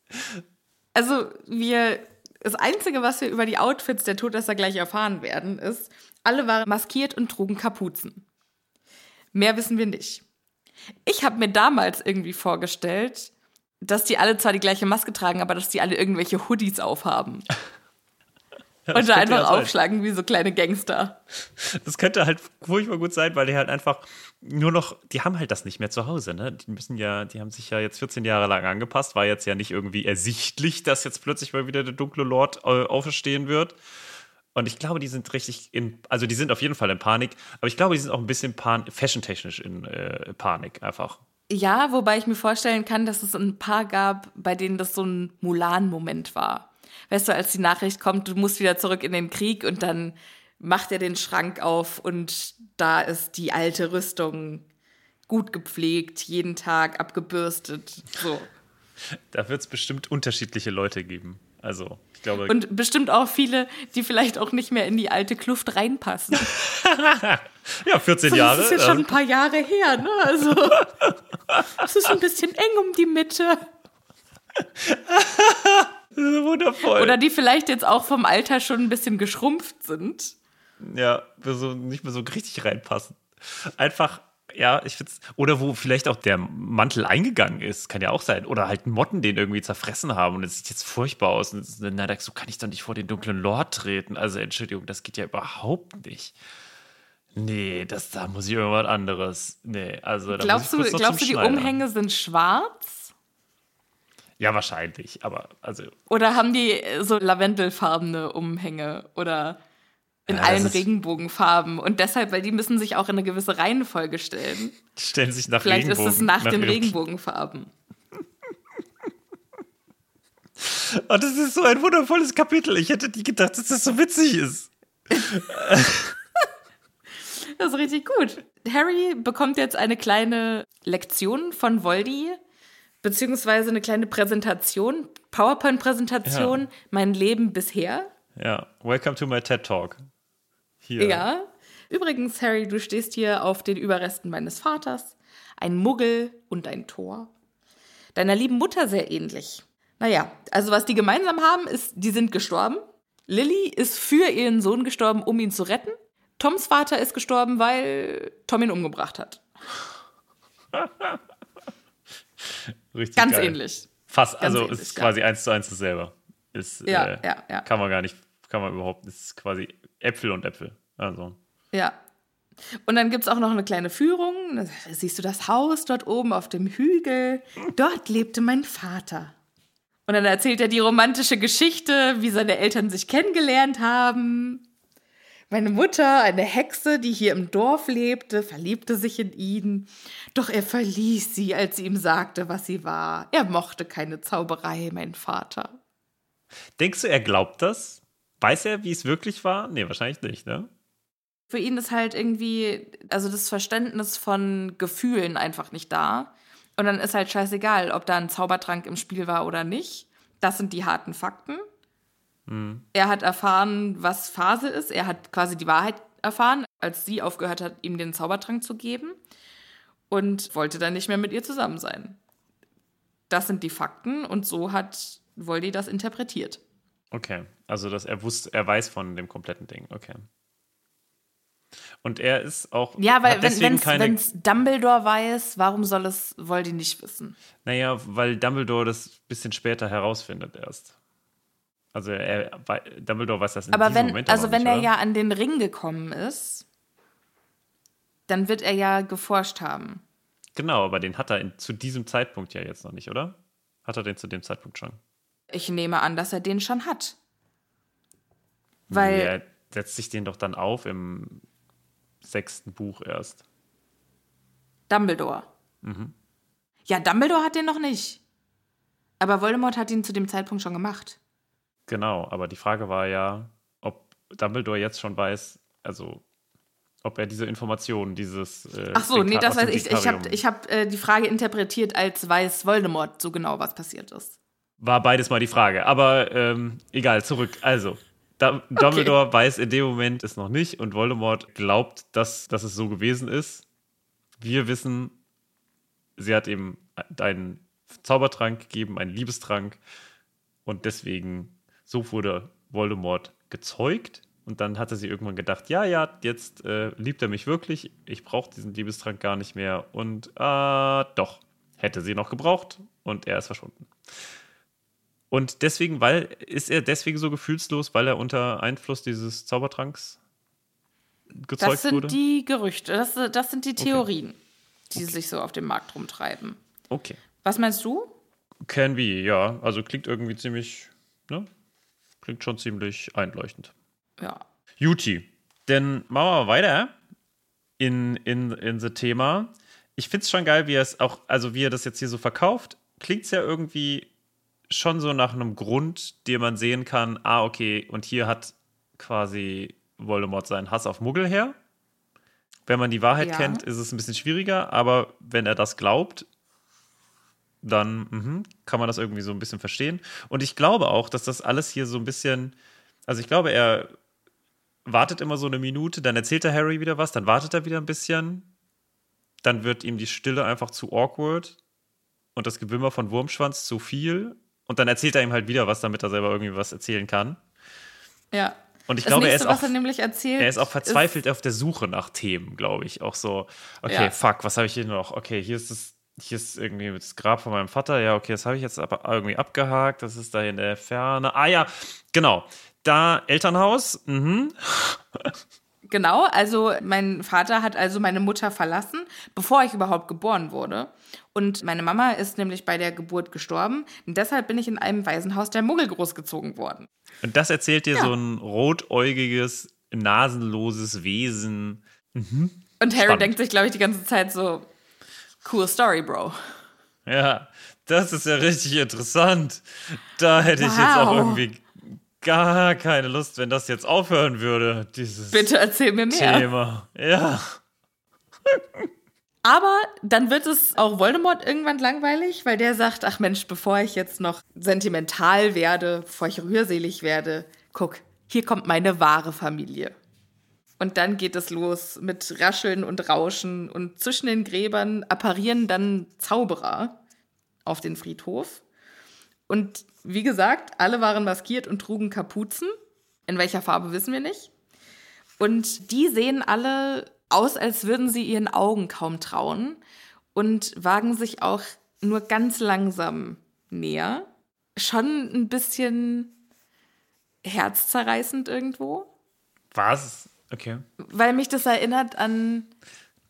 Also, wir. Das Einzige, was wir über die Outfits der Todesser gleich erfahren werden, ist, alle waren maskiert und trugen Kapuzen. Mehr wissen wir nicht. Ich habe mir damals irgendwie vorgestellt, dass die alle zwar die gleiche Maske tragen, aber dass die alle irgendwelche Hoodies aufhaben. Ja, und da einfach ja aufschlagen wie so kleine Gangster. Das könnte halt furchtbar gut sein, weil die halt einfach nur noch, die haben halt das nicht mehr zu Hause, ne? Die müssen ja, die haben sich ja jetzt 14 Jahre lang angepasst, war jetzt ja nicht irgendwie ersichtlich, dass jetzt plötzlich mal wieder der dunkle Lord äh, auferstehen wird. Und ich glaube, die sind richtig in, also die sind auf jeden Fall in Panik, aber ich glaube, die sind auch ein bisschen fashiontechnisch in äh, Panik einfach. Ja, wobei ich mir vorstellen kann, dass es ein paar gab, bei denen das so ein Mulan-Moment war. Weißt du, als die Nachricht kommt, du musst wieder zurück in den Krieg und dann macht er den Schrank auf und da ist die alte Rüstung gut gepflegt, jeden Tag abgebürstet. So. Da wird es bestimmt unterschiedliche Leute geben. Also, ich glaube, Und bestimmt auch viele, die vielleicht auch nicht mehr in die alte Kluft reinpassen. ja, 14 Das Jahre. ist ja äh, schon ein paar Jahre her, ne? Also, es ist ein bisschen eng um die Mitte. wundervoll. Oder die vielleicht jetzt auch vom Alter schon ein bisschen geschrumpft sind. Ja, wir so nicht mehr so richtig reinpassen. Einfach, ja, ich find's. Oder wo vielleicht auch der Mantel eingegangen ist, kann ja auch sein. Oder halt Motten den irgendwie zerfressen haben und es sieht jetzt furchtbar aus. Und es- na, da- so kann ich doch nicht vor den dunklen Lord treten. Also, Entschuldigung, das geht ja überhaupt nicht. Nee, das, da muss ich irgendwas anderes. Nee, also da Glaubst du, muss ich noch glaubst du die. Umhänge sind schwarz? Ja, wahrscheinlich. Aber, also, Oder haben die so lavendelfarbene Umhänge? Oder in Ja, allen Regenbogenfarben? Und deshalb, weil die müssen sich auch in eine gewisse Reihenfolge stellen. stellen sich nach Vielleicht Regenbogen. ist es nach, den ihrem- Regenbogenfarben. Oh, das ist so ein wundervolles Kapitel. Ich hätte nie gedacht, dass das so witzig ist. Das ist richtig gut. Harry bekommt jetzt eine kleine Lektion von Voldy, beziehungsweise eine kleine Präsentation, PowerPoint-Präsentation, Ja. mein Leben bisher. Ja, welcome to my TED Talk. Hier. Ja. Übrigens, Harry, du stehst hier auf den Überresten meines Vaters, ein Muggel und ein Tor. Deiner lieben Mutter sehr ähnlich. Naja, also was die gemeinsam haben, ist, die sind gestorben. Lily ist für ihren Sohn gestorben, um ihn zu retten. Toms Vater ist gestorben, weil Tom ihn umgebracht hat. Richtig Ganz geil. ähnlich. Fast, Ganz also ähnlich, ist ja. quasi eins zu eins dasselbe. Ist, Ja, äh, ja, ja. Kann man gar nicht, kann man überhaupt, ist quasi Äpfel und Äpfel. Also. Ja. Und dann gibt es auch noch eine kleine Führung. Da siehst du das Haus dort oben auf dem Hügel. Dort lebte mein Vater. Und dann erzählt er die romantische Geschichte, wie seine Eltern sich kennengelernt haben. Meine Mutter, eine Hexe, die hier im Dorf lebte, verliebte sich in ihn. Doch er verließ sie, als sie ihm sagte, was sie war. Er mochte keine Zauberei, mein Vater. Denkst du, er glaubt das? Weiß er, wie es wirklich war? Nee, wahrscheinlich nicht, ne? Für ihn ist halt irgendwie, also das Verständnis von Gefühlen einfach nicht da. Und dann ist halt scheißegal, ob da ein Zaubertrank im Spiel war oder nicht. Das sind die harten Fakten. Mhm. Er hat erfahren, was Phase ist. Er hat quasi die Wahrheit erfahren, als sie aufgehört hat, ihm den Zaubertrank zu geben. Und wollte dann nicht mehr mit ihr zusammen sein. Das sind die Fakten und so hat Voldy das interpretiert. Okay, also dass er wusste, er weiß von dem kompletten Ding. Okay. Und er ist auch. Ja, weil wenn es Dumbledore weiß, warum soll es Voldy nicht wissen? Naja, weil Dumbledore das ein bisschen später herausfindet erst. Also er, Dumbledore weiß das in Aber diesem wenn, Moment also wenn nicht, er oder? ja an den Ring gekommen ist, dann wird er ja geforscht haben. Genau, aber den hat er in, zu diesem Zeitpunkt ja jetzt noch nicht, oder? Hat er den zu dem Zeitpunkt schon? Ich nehme an, dass er den schon hat. Weil. Er setzt sich den doch dann auf im sechsten Buch erst. Dumbledore. Mhm. Ja, Dumbledore hat den noch nicht. Aber Voldemort hat ihn zu dem Zeitpunkt schon gemacht. Genau, aber die Frage war ja, ob Dumbledore jetzt schon weiß, also ob er diese Informationen, dieses. Äh, Ach so, nee, das weiß ich. Ich habe ich hab, äh, die Frage interpretiert, als weiß Voldemort so genau, was passiert ist. War beides mal die Frage, aber ähm, egal, zurück. Also, Dumbledore okay. weiß in dem Moment es noch nicht und Voldemort glaubt, dass, dass es so gewesen ist. Wir wissen, sie hat ihm einen Zaubertrank gegeben, einen Liebestrank und deswegen, so wurde Voldemort gezeugt. Und dann hatte sie irgendwann gedacht, ja, ja, jetzt äh, liebt er mich wirklich, ich brauche diesen Liebestrank gar nicht mehr. Und äh, doch, hätte sie noch gebraucht und er ist verschwunden. Und deswegen, weil, ist er deswegen so gefühlslos, weil er unter Einfluss dieses Zaubertranks gezeugt wurde? Das sind wurde? die Gerüchte, das, das sind die Theorien, okay. die okay. sich so auf dem Markt rumtreiben. Okay. Was meinst du? Can be, ja. Also klingt irgendwie ziemlich, ne? Klingt schon ziemlich einleuchtend. Ja. Juti. Denn machen wir weiter in, in, in the Thema. Ich finde es schon geil, wie er es auch, also wie er das jetzt hier so verkauft. Klingt es ja irgendwie schon so nach einem Grund, den man sehen kann, ah, okay, und hier hat quasi Voldemort seinen Hass auf Muggel her. Wenn man die Wahrheit ja. kennt, ist es ein bisschen schwieriger, aber wenn er das glaubt, dann mh, kann man das irgendwie so ein bisschen verstehen. Und ich glaube auch, dass das alles hier so ein bisschen, also ich glaube, er wartet immer so eine Minute, dann erzählt er Harry wieder was, dann wartet er wieder ein bisschen, dann wird ihm die Stille einfach zu awkward und das Gewimmer von Wurmschwanz zu viel und dann erzählt er ihm halt wieder was, damit er selber irgendwie was erzählen kann. Ja. Und ich das glaube, nächste, er ist, auch, er, erzählt, er ist auch verzweifelt ist auf der Suche nach Themen, glaube ich. Auch so, okay, ja. fuck, was habe ich hier noch? Okay, hier ist das, hier ist irgendwie das Grab von meinem Vater. Ja, okay, das habe ich jetzt aber irgendwie abgehakt. Das ist da in der Ferne. Ah ja, genau. Da Elternhaus. Mhm. Genau, also mein Vater hat also meine Mutter verlassen, bevor ich überhaupt geboren wurde. Und meine Mama ist nämlich bei der Geburt gestorben. Und deshalb bin ich in einem Waisenhaus der Muggel großgezogen worden. Und das erzählt dir ja. so ein rotäugiges, nasenloses Wesen. Mhm. Und Harry Spannend. denkt sich, glaube ich, die ganze Zeit so, cool Story, Bro. Ja, das ist ja richtig interessant. Da hätte wow. ich jetzt auch irgendwie gar keine Lust, wenn das jetzt aufhören würde, dieses Bitte erzähl mir mehr. Thema. Ja. Aber dann wird es auch Voldemort irgendwann langweilig, weil der sagt, ach Mensch, bevor ich jetzt noch sentimental werde, bevor ich rührselig werde, guck, hier kommt meine wahre Familie. Und dann geht es los mit Rascheln und Rauschen und zwischen den Gräbern apparieren dann Zauberer auf den Friedhof. Und wie gesagt, alle waren maskiert und trugen Kapuzen. In welcher Farbe wissen wir nicht. Und die sehen alle aus, als würden sie ihren Augen kaum trauen und wagen sich auch nur ganz langsam näher. Schon ein bisschen herzzerreißend irgendwo. Was? Okay. Weil mich das erinnert an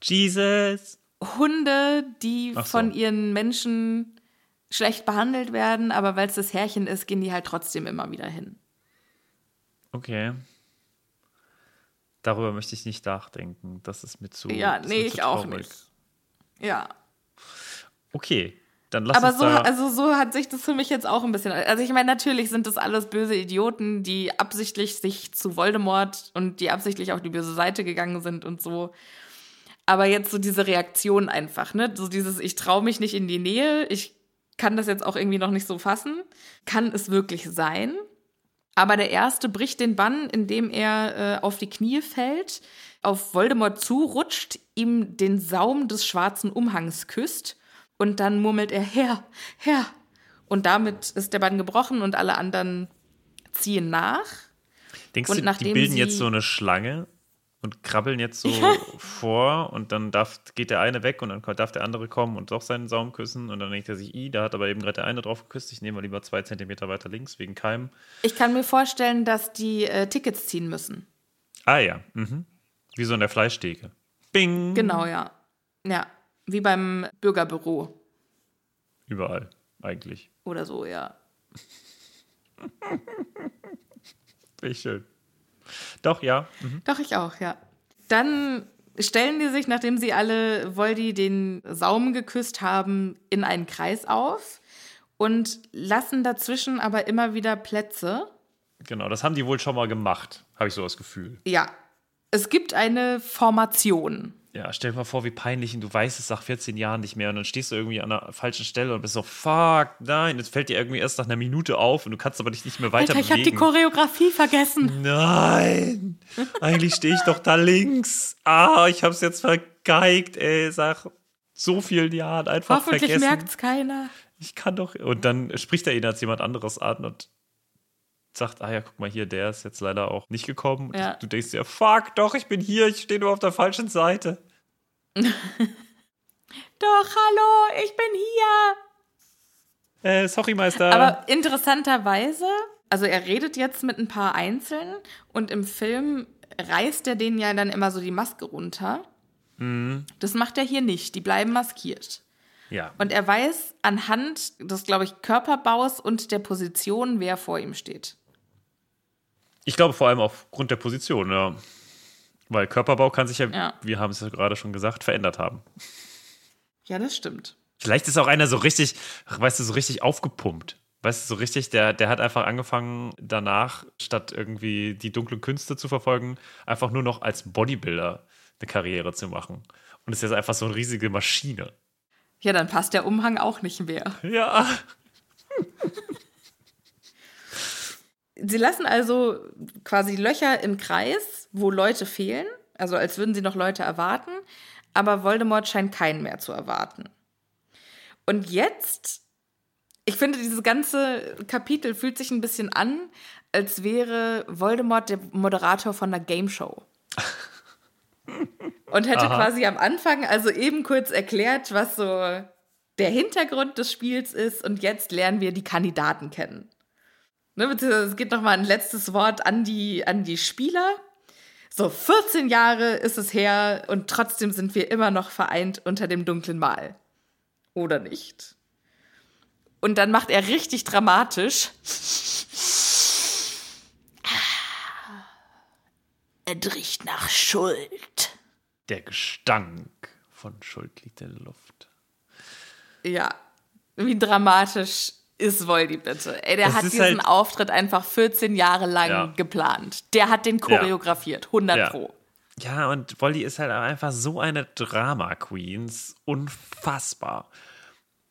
Jesus. Hunde, die so. von ihren Menschen schlecht behandelt werden, aber weil es das Härchen ist, gehen die halt trotzdem immer wieder hin. Okay. Darüber möchte ich nicht nachdenken. Das ist mir zu. Ja, nee, ich auch nicht. Ja. Okay. dann lass Aber uns so, also so hat sich das für mich jetzt auch ein bisschen. Also ich meine, natürlich sind das alles böse Idioten, die absichtlich sich zu Voldemort und die absichtlich auf die böse Seite gegangen sind und so. Aber jetzt so diese Reaktion einfach, ne? So dieses, ich traue mich nicht in die Nähe, ich kann das jetzt auch irgendwie noch nicht so fassen. Kann es wirklich sein? Aber der erste bricht den Bann, indem er äh, auf die Knie fällt, auf Voldemort zurutscht, ihm den Saum des schwarzen Umhangs küsst und dann murmelt er Herr, Herr. Und damit ist der Bann gebrochen und alle anderen ziehen nach. Denkst und du, die bilden jetzt so eine Schlange und krabbeln jetzt so vor und dann darf, geht der eine weg und dann darf der andere kommen und doch seinen Saum küssen und dann denkt er sich, i, da hat aber eben gerade der eine drauf geküsst, ich nehme mal lieber zwei Zentimeter weiter links wegen Keim. Ich kann mir vorstellen, dass die äh, Tickets ziehen müssen. Ah ja, mhm. wie so in der Fleischtheke. Bing. Genau, ja. Ja, wie beim Bürgerbüro Überall, eigentlich. oder so, ja. Ich schön. Doch, ja. Mhm. Doch, ich auch, ja. Dann stellen die sich, nachdem sie alle Voldy den Saum geküsst haben, in einen Kreis auf und lassen dazwischen aber immer wieder Plätze. Genau, das haben die wohl schon mal gemacht, habe ich so das Gefühl. Ja, es gibt eine Formation. Ja, stell dir mal vor, wie peinlich, und du weißt es nach 14 Jahren nicht mehr und dann stehst du irgendwie an der falschen Stelle und bist so, fuck, nein, jetzt fällt dir irgendwie erst nach einer Minute auf und du kannst aber dich nicht mehr weiter Alter, ich habe die bewegen. Choreografie vergessen. Nein, eigentlich stehe ich doch da links. Ah, ich hab's jetzt vergeigt, ey, sag so vielen Jahren einfach Hoffentlich vergessen. merkt's keiner. Ich kann doch. Und dann spricht er ihn als jemand anderes an und sagt, ah ja, guck mal hier, der ist jetzt leider auch nicht gekommen. Ja. Du denkst dir, fuck, doch, ich bin hier, ich stehe nur auf der falschen Seite. Doch, hallo, ich bin hier. Äh, sorry, Meister. Aber interessanterweise, also er redet jetzt mit ein paar Einzelnen und im Film reißt er denen ja dann immer so die Maske runter. Das macht er hier nicht. Die bleiben maskiert. ja. Und er weiß anhand des, glaube ich, Körperbaus und der Position, wer vor ihm steht. Ich glaube vor allem aufgrund der Position, ja. Weil Körperbau kann sich ja, Ja. wir haben es ja gerade schon gesagt, verändert haben. Ja, das stimmt. Vielleicht ist auch einer so richtig, weißt du, so richtig aufgepumpt. Weißt du, so richtig, der, der hat einfach angefangen, danach, statt irgendwie die dunklen Künste zu verfolgen, einfach nur noch als Bodybuilder eine Karriere zu machen. Und ist jetzt einfach so eine riesige Maschine. Ja, dann passt der Umhang auch nicht mehr. Ja. Sie lassen also quasi Löcher im Kreis, wo Leute fehlen, also als würden sie noch Leute erwarten, aber Voldemort scheint keinen mehr zu erwarten. Und jetzt, ich finde, dieses ganze Kapitel fühlt sich ein bisschen an, als wäre Voldemort der Moderator von einer Game Show. Und hätte Aha. quasi am Anfang also eben kurz erklärt, was so der Hintergrund des Spiels ist und jetzt lernen wir die Kandidaten kennen. Ne, beziehungsweise es geht noch mal ein letztes Wort an die, an die Spieler. So, 14 Jahre ist es her und trotzdem sind wir immer noch vereint unter dem dunklen Mal. Oder nicht? Und dann macht er richtig dramatisch. Es riecht nach Schuld. Der Gestank von Schuld liegt in der Luft. Ja, wie dramatisch ist Voldy bitte? Ey, der Es hat diesen halt- Auftritt einfach 14 Jahre lang Ja. geplant. Der hat den choreografiert, 100 Ja. pro. Ja, und Wolli ist halt einfach so eine Drama-Queen. Ist Unfassbar.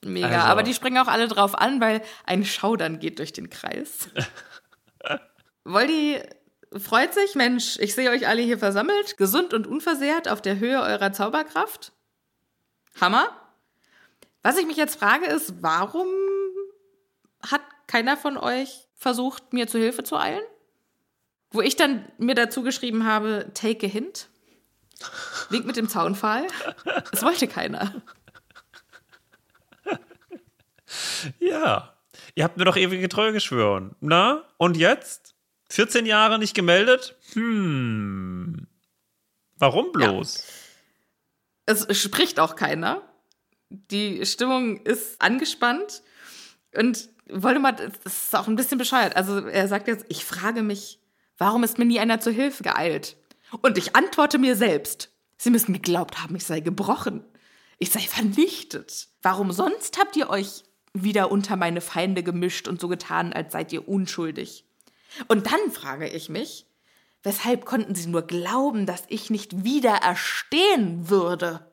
Mega. Also- Aber die springen auch alle drauf an, weil ein Schaudern geht durch den Kreis. Voldy freut sich, Mensch, ich sehe euch alle hier versammelt, gesund und unversehrt auf der Höhe eurer Zauberkraft. Hammer. Was ich mich jetzt frage ist, warum hat keiner von euch versucht, mir zu Hilfe zu eilen? Wo ich dann mir dazu geschrieben habe, take a hint. Wink mit dem Zaunpfahl. Es wollte keiner. Ja. Ihr habt mir doch ewige Treue geschworen. Na? Und jetzt? 14 Jahre nicht gemeldet? Hm. Warum bloß? es spricht auch keiner. Die Stimmung ist angespannt und Voldemort ist ist auch ein bisschen bescheuert. Also er sagt jetzt, ich frage mich, warum ist mir nie einer zur Hilfe geeilt? Und ich antworte mir selbst, sie müssen geglaubt haben, ich sei gebrochen. Ich sei vernichtet. Warum sonst habt ihr euch wieder unter meine Feinde gemischt und so getan, als seid ihr unschuldig? Und dann frage ich mich, weshalb konnten sie nur glauben, dass ich nicht wieder erstehen würde?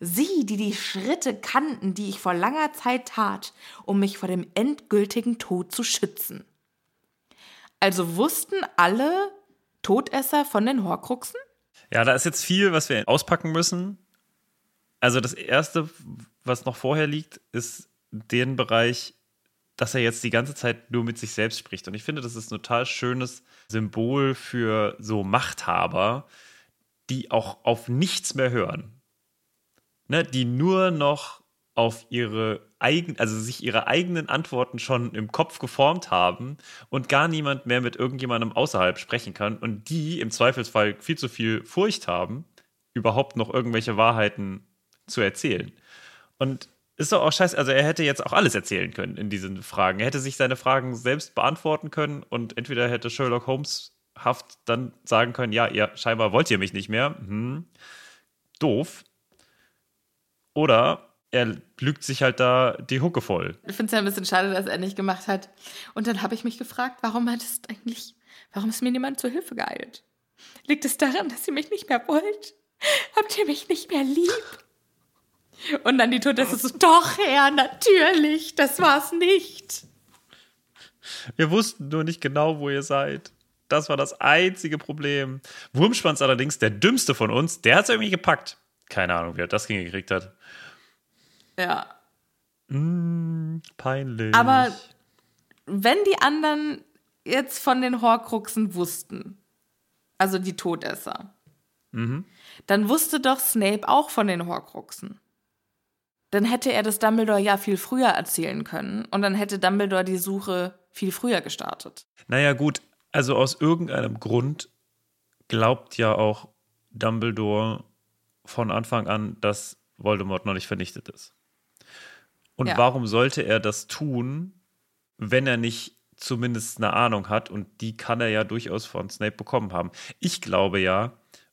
Sie, die die Schritte kannten, die ich vor langer Zeit tat, um mich vor dem endgültigen Tod zu schützen. Also wussten alle Todesser von den Horcruxen? Ja, da ist jetzt viel, was wir auspacken müssen. Also das Erste, was noch vorher liegt, ist den Bereich, dass er jetzt die ganze Zeit nur mit sich selbst spricht. Und ich finde, das ist ein total schönes Symbol für so Machthaber, die auch auf nichts mehr hören. Ne, die nur noch auf ihre eigen, also sich ihre eigenen Antworten schon im Kopf geformt haben und gar niemand mehr mit irgendjemandem außerhalb sprechen kann und die im Zweifelsfall viel zu viel Furcht haben, überhaupt noch irgendwelche Wahrheiten zu erzählen. Und ist doch auch scheiße, also er hätte jetzt auch alles erzählen können in diesen Fragen. Er hätte sich seine Fragen selbst beantworten können und entweder hätte Sherlock Holmes haft dann sagen können, ja, ihr scheinbar wollt ihr mich nicht mehr. Hm. Doof. Oder er lügt sich halt da die Hucke voll. Ich finde es ja ein bisschen schade, dass er nicht gemacht hat. Und dann habe ich mich gefragt, warum hat es eigentlich, warum ist mir niemand zur Hilfe geeilt? Liegt es daran, dass ihr mich nicht mehr wollt? Habt ihr mich nicht mehr lieb? Und dann die Todesse so, doch, Herr, natürlich, das war's nicht. Wir wussten nur nicht genau, wo ihr seid. Das war das einzige Problem. Wurmschwanz allerdings, der dümmste von uns, der hat's irgendwie gepackt. Keine Ahnung, wie er das hingekriegt hat. Ja. Mm, peinlich. Aber wenn die anderen jetzt von den Horcruxen wussten, also die Todesser, mhm. dann wusste doch Snape auch von den Horcruxen. Dann hätte er das Dumbledore ja viel früher erzählen können und dann hätte Dumbledore die Suche viel früher gestartet. Naja, gut, also aus irgendeinem Grund glaubt ja auch Dumbledore von Anfang an, dass Voldemort noch nicht vernichtet ist. Und ja. warum sollte er das tun, wenn er nicht zumindest eine Ahnung hat? Und die kann er ja durchaus von Snape bekommen haben. Ich glaube ja,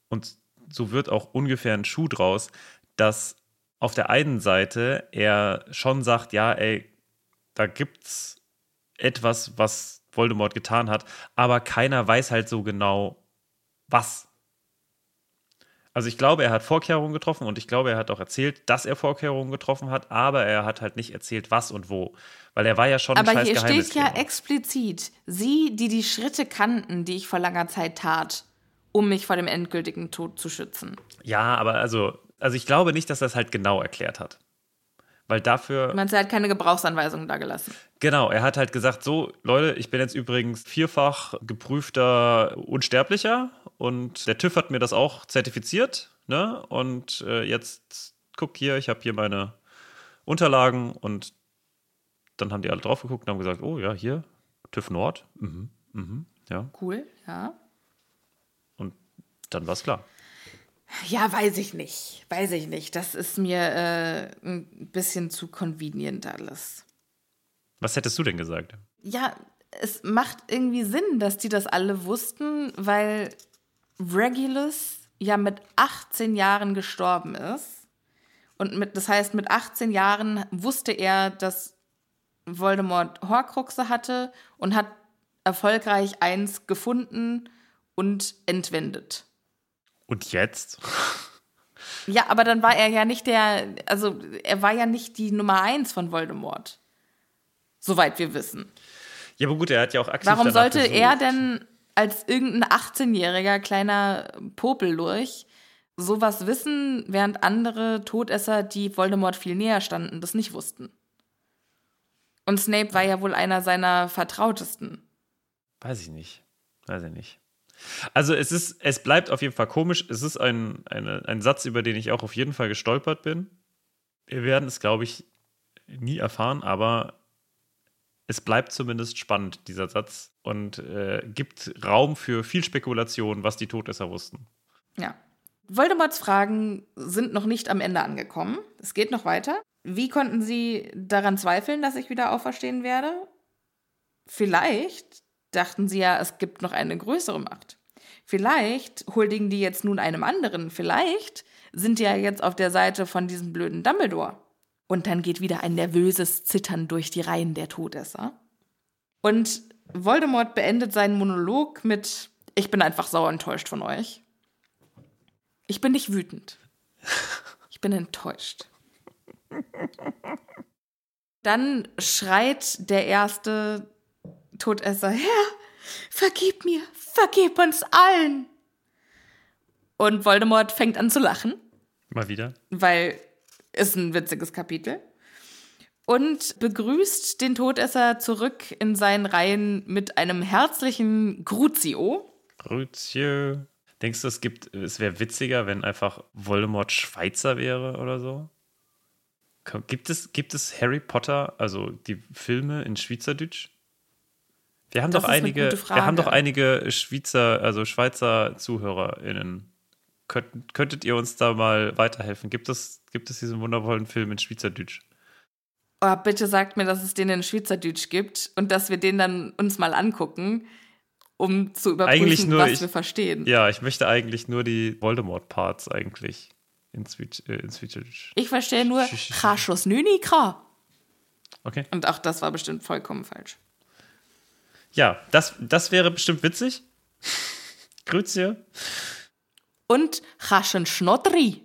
und so wird auch ungefähr ein Schuh draus, dass auf der einen Seite er schon sagt, ja, ey, da gibt's etwas, was Voldemort getan hat, aber keiner weiß halt so genau, was. Also ich glaube, er hat Vorkehrungen getroffen und ich glaube, er hat auch erzählt, dass er Vorkehrungen getroffen hat, aber er hat halt nicht erzählt, was und wo. Weil er war ja schon ein Aber hier steht ja explizit, sie, die die Schritte kannten, die ich vor langer Zeit tat, um mich vor dem endgültigen Tod zu schützen. Ja, aber also, also ich glaube nicht, dass er es halt genau erklärt hat. Weil dafür. Du meinst, er hat keine Gebrauchsanweisungen da gelassen. Genau, er hat halt gesagt: So, Leute, ich bin jetzt übrigens vierfach geprüfter Unsterblicher und der TÜV hat mir das auch zertifiziert. Ne? Und äh, jetzt guck hier, ich habe hier meine Unterlagen und dann haben die alle drauf geguckt und haben gesagt: Oh ja, hier, TÜV Nord. Mhm, mhm, ja. Cool, ja. Und dann war es klar. Ja, weiß ich nicht. Weiß ich nicht. Das ist mir äh, ein bisschen zu convenient alles. Was hättest du denn gesagt? Ja, es macht irgendwie Sinn, dass die das alle wussten, weil Regulus ja mit 18 Jahren gestorben ist. Und mit, das heißt, mit 18 Jahren wusste er, dass Voldemort Horcruxe hatte und hat erfolgreich eins gefunden und entwendet. Und jetzt? Ja, aber dann war er ja nicht der, also er war ja nicht die Nummer eins von Voldemort. Soweit wir wissen. Ja, aber gut, er hat ja auch aktiv Warum sollte gesucht. er denn als irgendein 18-jähriger kleiner Popellurch sowas wissen, während andere Todesser, die Voldemort viel näher standen, das nicht wussten? Und Snape war ja wohl einer seiner vertrautesten. Weiß ich nicht. Weiß ich nicht. Also es ist, es bleibt auf jeden Fall komisch. Es ist ein, eine, ein Satz, über den ich auch auf jeden Fall gestolpert bin. Wir werden es, glaube ich, nie erfahren, aber es bleibt zumindest spannend, dieser Satz, und äh, gibt Raum für viel Spekulation, was die Todesser wussten. Ja. Voldemorts Fragen sind noch nicht am Ende angekommen. Es geht noch weiter. Wie konnten Sie daran zweifeln, dass ich wieder auferstehen werde? Vielleicht dachten sie ja, es gibt noch eine größere Macht. Vielleicht huldigen die jetzt nun einem anderen. Vielleicht sind ja jetzt auf der Seite von diesem blöden Dumbledore. Und dann geht wieder ein nervöses Zittern durch die Reihen der Todesser. Und Voldemort beendet seinen Monolog mit Ich bin einfach sauer enttäuscht von euch. Ich bin nicht wütend. Ich bin enttäuscht. Dann schreit der erste Todesser, Herr, vergib mir, vergib uns allen. Und Voldemort fängt an zu lachen. Mal wieder. Weil ist ein witziges Kapitel. Und begrüßt den Todesser zurück in seinen Reihen mit einem herzlichen Gruzio. Gruzio. Denkst du, es gibt, es wäre witziger, wenn einfach Voldemort Schweizer wäre oder so? Gibt es, gibt es Harry Potter, also die Filme in Schweizerdeutsch? Wir haben Das doch einige, wir haben doch einige Schweizer, also Schweizer ZuhörerInnen. Könnt, könntet ihr uns da mal weiterhelfen? Gibt es, gibt es diesen wundervollen Film in Schweizerdeutsch? Oh, bitte sagt mir, dass es den in Schweizerdeutsch gibt und dass wir den dann uns mal angucken, um zu überprüfen, nur was ich- wir verstehen. Ja, ich möchte eigentlich nur die Voldemort-Parts eigentlich in, Schweiz, äh, in Schweizerdeutsch. Ich verstehe nur Sch- sch- sch- Chashos Nünikra. Okay. Und auch das war bestimmt vollkommen falsch. Ja, das, das wäre bestimmt witzig. Grüße. Und Chaschen Schnottri.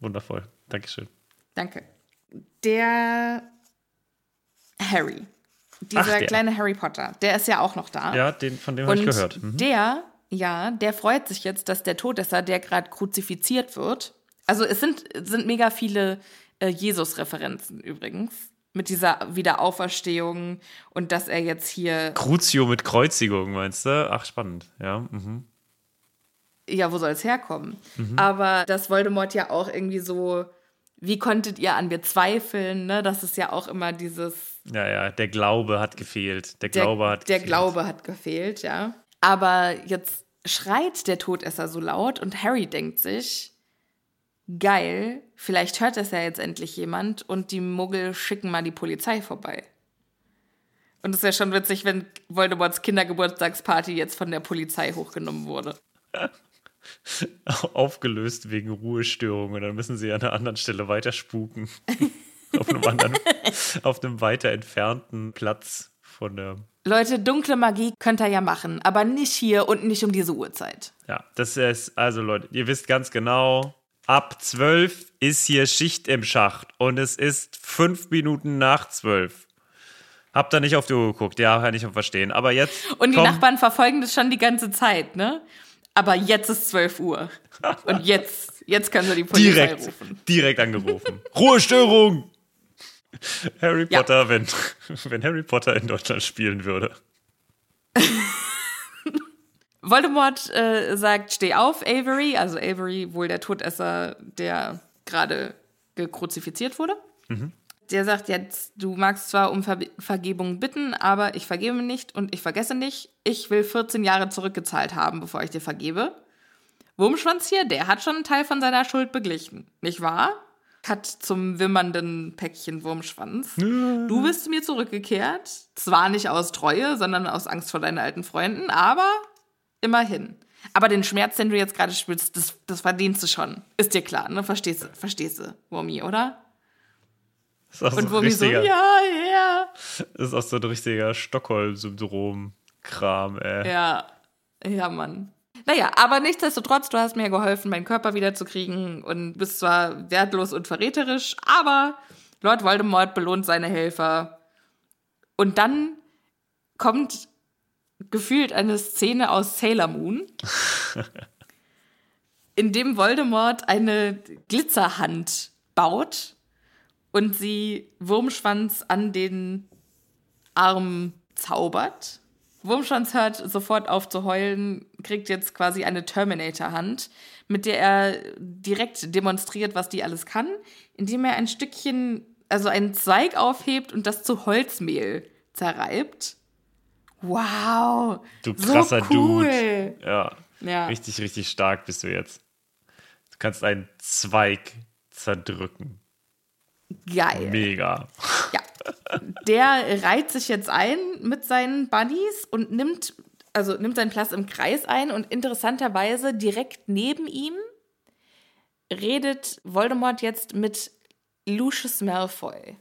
Wundervoll. Dankeschön. Danke. Der Harry. Dieser Ach, der. kleine Harry Potter, der ist ja auch noch da. Ja, den, von dem habe ich gehört. Mhm. der, ja, der freut sich jetzt, dass der Todesser, der gerade kruzifiziert wird, also es sind, es sind mega viele äh, Jesus-Referenzen übrigens, mit dieser Wiederauferstehung und dass er jetzt hier, Crucio mit Kreuzigung, meinst du? Ach, spannend. Ja. Mhm. Ja, wo soll es herkommen? Mhm. Aber dass Voldemort ja auch irgendwie so, wie konntet ihr an mir zweifeln, ne? Das ist ja auch immer dieses, Ja, ja, der Glaube hat gefehlt. Der der, Glaube hat der gefehlt. Glaube hat gefehlt, ja. Aber jetzt schreit der Todesser so laut und Harry denkt sich, geil, vielleicht hört das ja jetzt endlich jemand und die Muggel schicken mal die Polizei vorbei. Und es ist ja schon witzig, wenn Voldemorts Kindergeburtstagsparty jetzt von der Polizei hochgenommen wurde. Aufgelöst wegen Ruhestörungen. Dann müssen sie an einer anderen Stelle weiter spuken. auf, einem anderen, auf einem weiter entfernten Platz von der. Leute, dunkle Magie könnt ihr ja machen, aber nicht hier und nicht um diese Uhrzeit. Ja, das ist, also Leute, ihr wisst ganz genau, ab 12 ist hier Schicht im Schacht und es ist fünf Minuten nach 12. Habt ihr nicht auf die Uhr geguckt? Ja, kann ich verstehen. Aber jetzt. Und die komm, Nachbarn verfolgen das schon die ganze Zeit, ne? Aber jetzt ist 12 Uhr. Und jetzt, jetzt können wir die Polizei direkt, rufen. direkt angerufen. Ruhestörung! Harry Ja. Potter, wenn, wenn Harry Potter in Deutschland spielen würde. Voldemort äh, sagt, steh auf, Avery. Also Avery, wohl der Todesser, der gerade gekruzifiziert wurde. Der sagt jetzt, du magst zwar um Ver Vergebung bitten, aber ich vergebe nicht und ich vergesse nicht. Ich will 14 Jahre zurückgezahlt haben, bevor ich dir vergebe. Wurmschwanz hier, der hat schon einen Teil von seiner Schuld beglichen, nicht wahr? Cut zum wimmernden Päckchen Wurmschwanz. Du bist zu mir zurückgekehrt, zwar nicht aus Treue, sondern aus Angst vor deinen alten Freunden, aber immerhin. Aber den Schmerz, den du jetzt gerade spürst, das, das verdienst du schon. Ist dir klar, ne? Verstehst du, verstehst du, Wurmi, oder? Das ist auch Und so, Wurmi so, ja, ja. das ist auch so ein richtiger Stockholm-Syndrom-Kram, ey. Ja, ja, Mann. Naja, aber nichtsdestotrotz, du hast mir geholfen, meinen Körper wiederzukriegen und bist zwar wertlos und verräterisch, aber Lord Voldemort belohnt seine Helfer. Und dann kommt gefühlt eine Szene aus Sailor Moon, in dem Voldemort eine Glitzerhand baut und sie Wurmschwanz an den Arm zaubert. Wurmschwanz hört sofort auf zu heulen, kriegt jetzt quasi eine Terminator-Hand, mit der er direkt demonstriert, was die alles kann, indem er ein Stückchen, also einen Zweig aufhebt und das zu Holzmehl zerreibt. Wow! Du krasser so cool. Dude. Ja. Ja. Richtig, richtig stark bist du jetzt. Du kannst einen Zweig zerdrücken. Geil. Mega. Ja. Der reiht sich jetzt ein mit seinen Buddies und nimmt, also nimmt seinen Platz im Kreis ein und interessanterweise direkt neben ihm redet Voldemort jetzt mit Lucius Malfoy.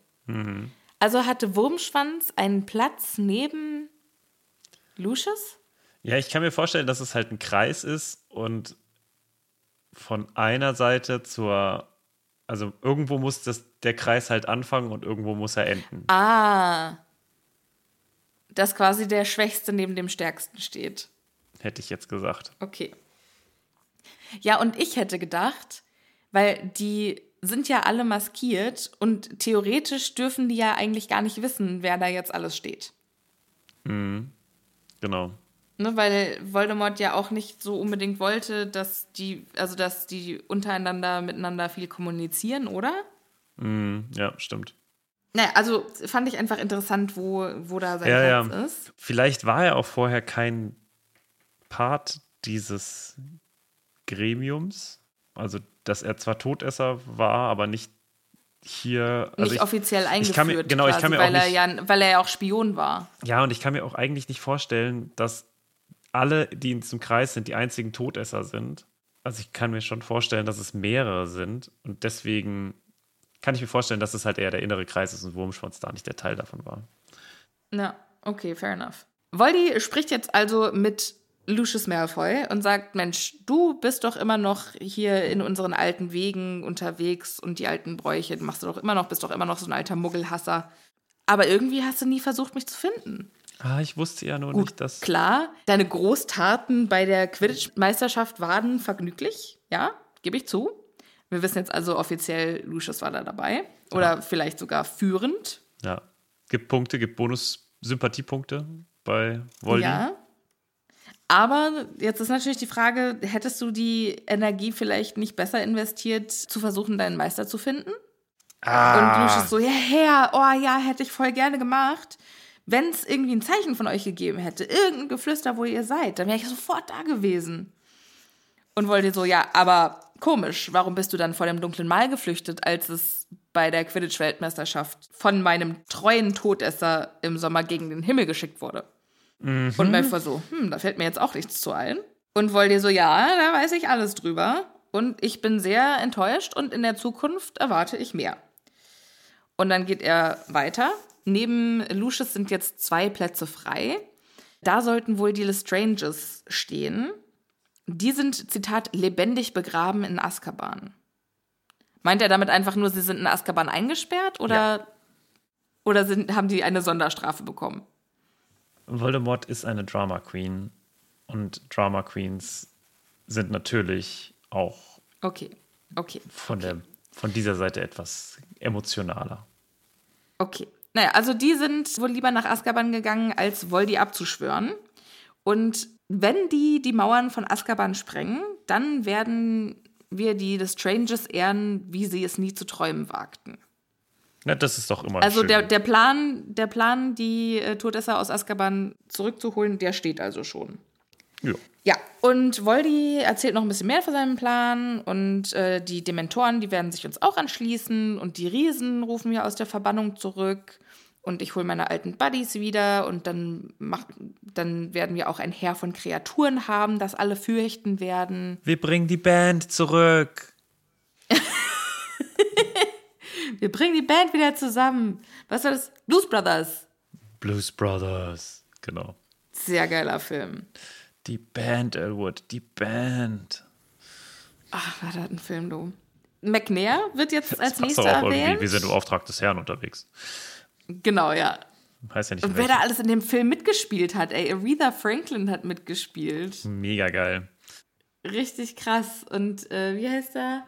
Also hatte Wurmschwanz einen Platz neben Lucius? Ja, ich kann mir vorstellen, dass es halt ein Kreis ist und von einer Seite zur, also irgendwo muss das, der Kreis halt anfangen und irgendwo muss er enden. Ah. Dass quasi der Schwächste neben dem Stärksten steht. Hätte ich jetzt gesagt. Okay. Ja, und ich hätte gedacht, weil die sind ja alle maskiert und theoretisch dürfen die ja eigentlich gar nicht wissen, wer da jetzt alles steht. Genau. Ne, weil Voldemort ja auch nicht so unbedingt wollte, dass die, also dass die untereinander miteinander viel kommunizieren, oder? Mhm, ja, stimmt. Naja, also fand ich einfach interessant, wo, wo da sein Ja, Platz ja. ist. Vielleicht war er auch vorher kein Part dieses Gremiums. Also, dass er zwar Todesser war, aber nicht hier. Also nicht ich, offiziell eingeführt, mir- genau, ich kann mir auch weil, er nicht- ja, weil er ja auch Spion war. Ja, und ich kann mir auch eigentlich nicht vorstellen, dass alle, die in diesem Kreis sind, die einzigen Todesser sind. Also ich kann mir schon vorstellen, dass es mehrere sind. Und deswegen kann ich mir vorstellen, dass es halt eher der innere Kreis ist und Wurmschwanz da nicht der Teil davon war. Ja, okay, fair enough. Voldy spricht jetzt also mit Lucius Malfoy und sagt, Mensch, du bist doch immer noch hier in unseren alten Wegen unterwegs und die alten Bräuche machst du doch immer noch, bist doch immer noch so ein alter Muggelhasser. Aber irgendwie hast du nie versucht, mich zu finden. Ah, ich wusste ja nur Gut, nicht, dass. klar, deine Großtaten bei der Quidditch-Meisterschaft waren vergnüglich, ja, gebe ich zu. Wir wissen jetzt also offiziell, Lucius war da dabei. Oder vielleicht sogar führend. Ja. Gibt Punkte, gibt Bonus-Sympathiepunkte bei Voldy. Ja. Aber jetzt ist natürlich die Frage, hättest du die Energie vielleicht nicht besser investiert, zu versuchen, deinen Meister zu finden? Und Ah, Lucius so, ja, Herr, oh ja, hätte ich voll gerne gemacht. Wenn es irgendwie ein Zeichen von euch gegeben hätte, irgendein Geflüster, wo ihr seid, dann wäre ich sofort da gewesen. Und wollte so, ja, aber komisch, warum bist du dann vor dem dunklen Mal geflüchtet, als es bei der Quidditch-Weltmeisterschaft von meinem treuen Todesser im Sommer gegen den Himmel geschickt wurde? Und Malfoy so, hm, da fällt mir jetzt auch nichts zu ein. Und Voldy so, ja, da weiß ich alles drüber. Und ich bin sehr enttäuscht und in der Zukunft erwarte ich mehr. Und dann geht er weiter. Neben Lucius sind jetzt zwei Plätze frei. Da sollten wohl die Lestranges stehen. Die sind, Zitat, lebendig begraben in Azkaban. Meint er damit einfach nur, sie sind in Azkaban eingesperrt oder, oder sind, haben die eine Sonderstrafe bekommen? Voldemort ist eine Drama Queen. Und Drama Queens sind natürlich auch Okay, okay, von, der, von dieser Seite etwas emotionaler. okay. Naja, also die sind wohl lieber nach Azkaban gegangen, als Voldy abzuschwören. Und wenn die die Mauern von Azkaban sprengen, dann werden wir die Lestranges ehren, wie sie es nie zu träumen wagten. Na, das ist doch immer Also der, der Plan, der Plan, die äh, Todesser aus Azkaban zurückzuholen, der steht also schon. ja. Ja, und Voldy erzählt noch ein bisschen mehr von seinem Plan und äh, die Dementoren, die werden sich uns auch anschließen und die Riesen rufen wir aus der Verbannung zurück und ich hole meine alten Buddies wieder und dann, mach, dann werden wir auch ein Heer von Kreaturen haben, das alle fürchten werden. Wir bringen die Band zurück. Wir bringen die Band wieder zusammen. Was war das? Blues Brothers. Blues Brothers. Genau. Sehr geiler Film. Die Band, Elwood, die Band. Ach, war das ein Film, du. McNair wird jetzt als Das nächster auch irgendwie. erwähnt. Wir sind im Auftrag des Herrn unterwegs. Genau, ja. Heißt ja nicht Und wer da alles in dem Film mitgespielt hat, ey, Aretha Franklin hat mitgespielt. Mega geil. Richtig krass. Und äh, wie heißt er?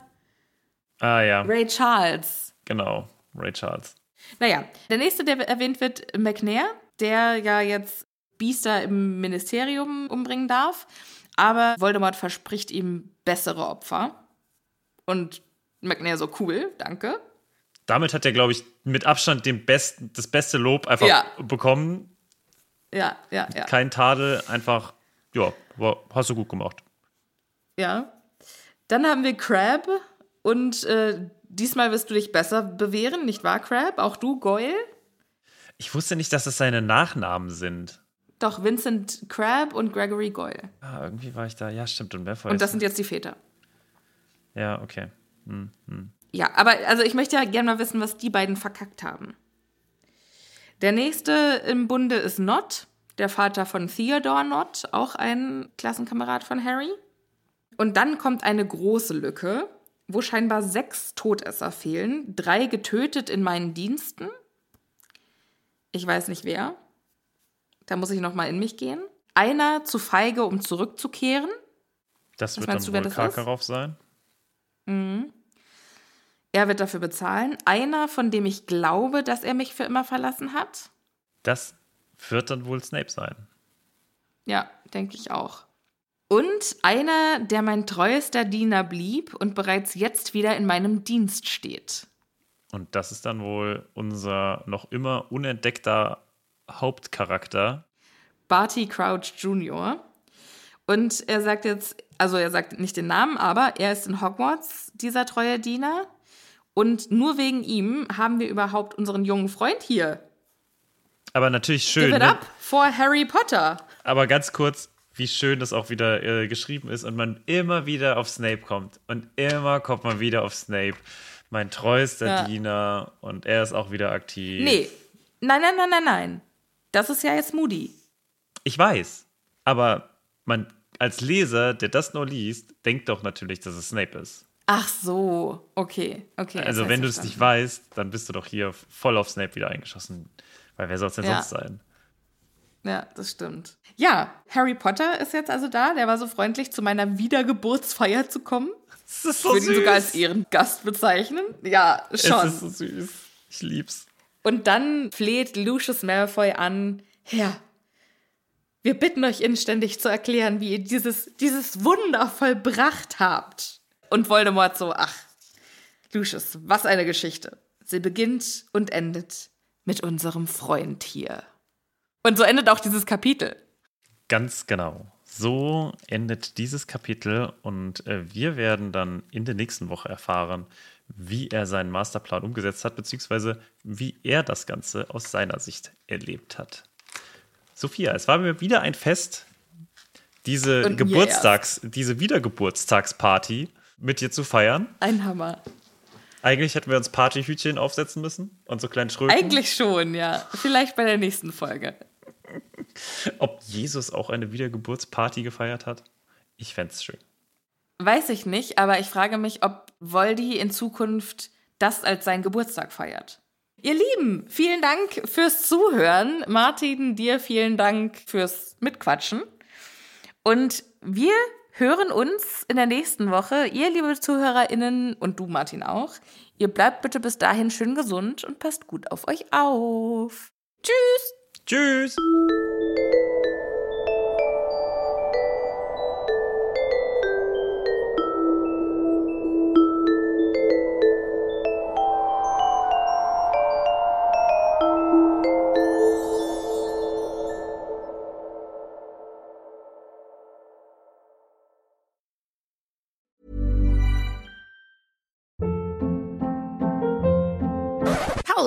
Ah ja, Ray Charles. genau. Ray Charles. Naja, der nächste, der erwähnt wird, McNair, der ja jetzt Biester im Ministerium umbringen darf. Aber Voldemort verspricht ihm bessere Opfer. Und McNair so cool, danke. Damit hat er, glaube ich, mit Abstand den besten, das beste Lob einfach Ja. bekommen. Ja, ja, ja. Kein Tadel, einfach, ja, hast du gut gemacht. Ja. Dann haben wir Crab und äh, diesmal wirst du dich besser bewähren, nicht wahr, Crab? Auch du, Goyle? Ich wusste nicht, dass es seine Nachnamen sind. Doch, Vincent Crab und Gregory Goyle. Ah, irgendwie war ich da. Ja, stimmt. Und Malfoy Und das sind jetzt die Väter. Ja, okay. hm, hm. Ja, aber also ich möchte ja gerne mal wissen, was die beiden verkackt haben. Der nächste im Bunde ist Not, der Vater von Theodore Not, auch ein Klassenkamerad von Harry. Und dann kommt eine große Lücke, wo scheinbar sechs Todesser fehlen, drei getötet in meinen Diensten. Ich weiß nicht wer. Da muss ich noch mal in mich gehen. Einer zu feige, um zurückzukehren. Das Was wird dann du, wohl Karkaroff sein. Er wird dafür bezahlen. Einer, von dem ich glaube, dass er mich für immer verlassen hat. Das wird dann wohl Snape sein. Ja, denke ich auch. Und einer, der mein treuester Diener blieb und bereits jetzt wieder in meinem Dienst steht. Und das ist dann wohl unser noch immer unentdeckter Hauptcharakter. Barty Crouch Jr. Und er sagt jetzt, also er sagt nicht den Namen, aber er ist in Hogwarts, dieser treue Diener. Und nur wegen ihm haben wir überhaupt unseren jungen Freund hier. Aber natürlich schön. Give it Ne? up for Harry Potter. Aber ganz kurz, wie schön das auch wieder äh, geschrieben ist und man immer wieder auf Snape kommt. Und immer kommt man wieder auf Snape. Mein treuester Ja. Diener. Und er ist auch wieder aktiv. Nee, nein, nein, nein, nein, nein. Das ist ja jetzt Moody. Ich weiß. Aber man als Leser, der das nur liest, denkt doch natürlich, dass es Snape ist. Ach so, okay, okay. Also, wenn du ich es nicht weißt, dann bist du doch hier voll auf Snape wieder eingeschossen. Weil wer soll es denn Ja. sonst sein? Ja, das stimmt. Ja, Harry Potter ist jetzt also da. Der war so freundlich, zu meiner Wiedergeburtsfeier zu kommen. Das ist Ich so würde ihn sogar als süß. Ehrengast bezeichnen. Ja, Es schon. ist so süß. Ich lieb's. Und dann fleht Lucius Malfoy an, Herr, wir bitten euch inständig zu erklären, wie ihr dieses, dieses Wunder vollbracht habt. Und Voldemort so, ach, Lucius, was eine Geschichte. Sie beginnt und endet mit unserem Freund hier. Und so endet auch dieses Kapitel. Ganz genau. So endet dieses Kapitel und äh, wir werden dann in der nächsten Woche erfahren, wie er seinen Masterplan umgesetzt hat, beziehungsweise wie er das Ganze aus seiner Sicht erlebt hat. Sophia, es war mir wieder ein Fest, diese Und Geburtstags, diese Wiedergeburtstagsparty mit dir zu feiern. Ein Hammer. Eigentlich hätten wir uns Partyhütchen aufsetzen müssen und so kleinen Schröten. Eigentlich schon, ja. Vielleicht bei der nächsten Folge. Ob Jesus auch eine Wiedergeburtsparty gefeiert hat? Ich fände es schön. Weiß ich nicht, aber ich frage mich, ob Voldy in Zukunft das als seinen Geburtstag feiert. Ihr Lieben, vielen Dank fürs Zuhören. Martin, dir vielen Dank fürs Mitquatschen. Und wir hören uns in der nächsten Woche. Ihr, liebe ZuhörerInnen, und du, Martin, auch. Ihr bleibt bitte bis dahin schön gesund und passt gut auf euch auf. Tschüss! Tschüss!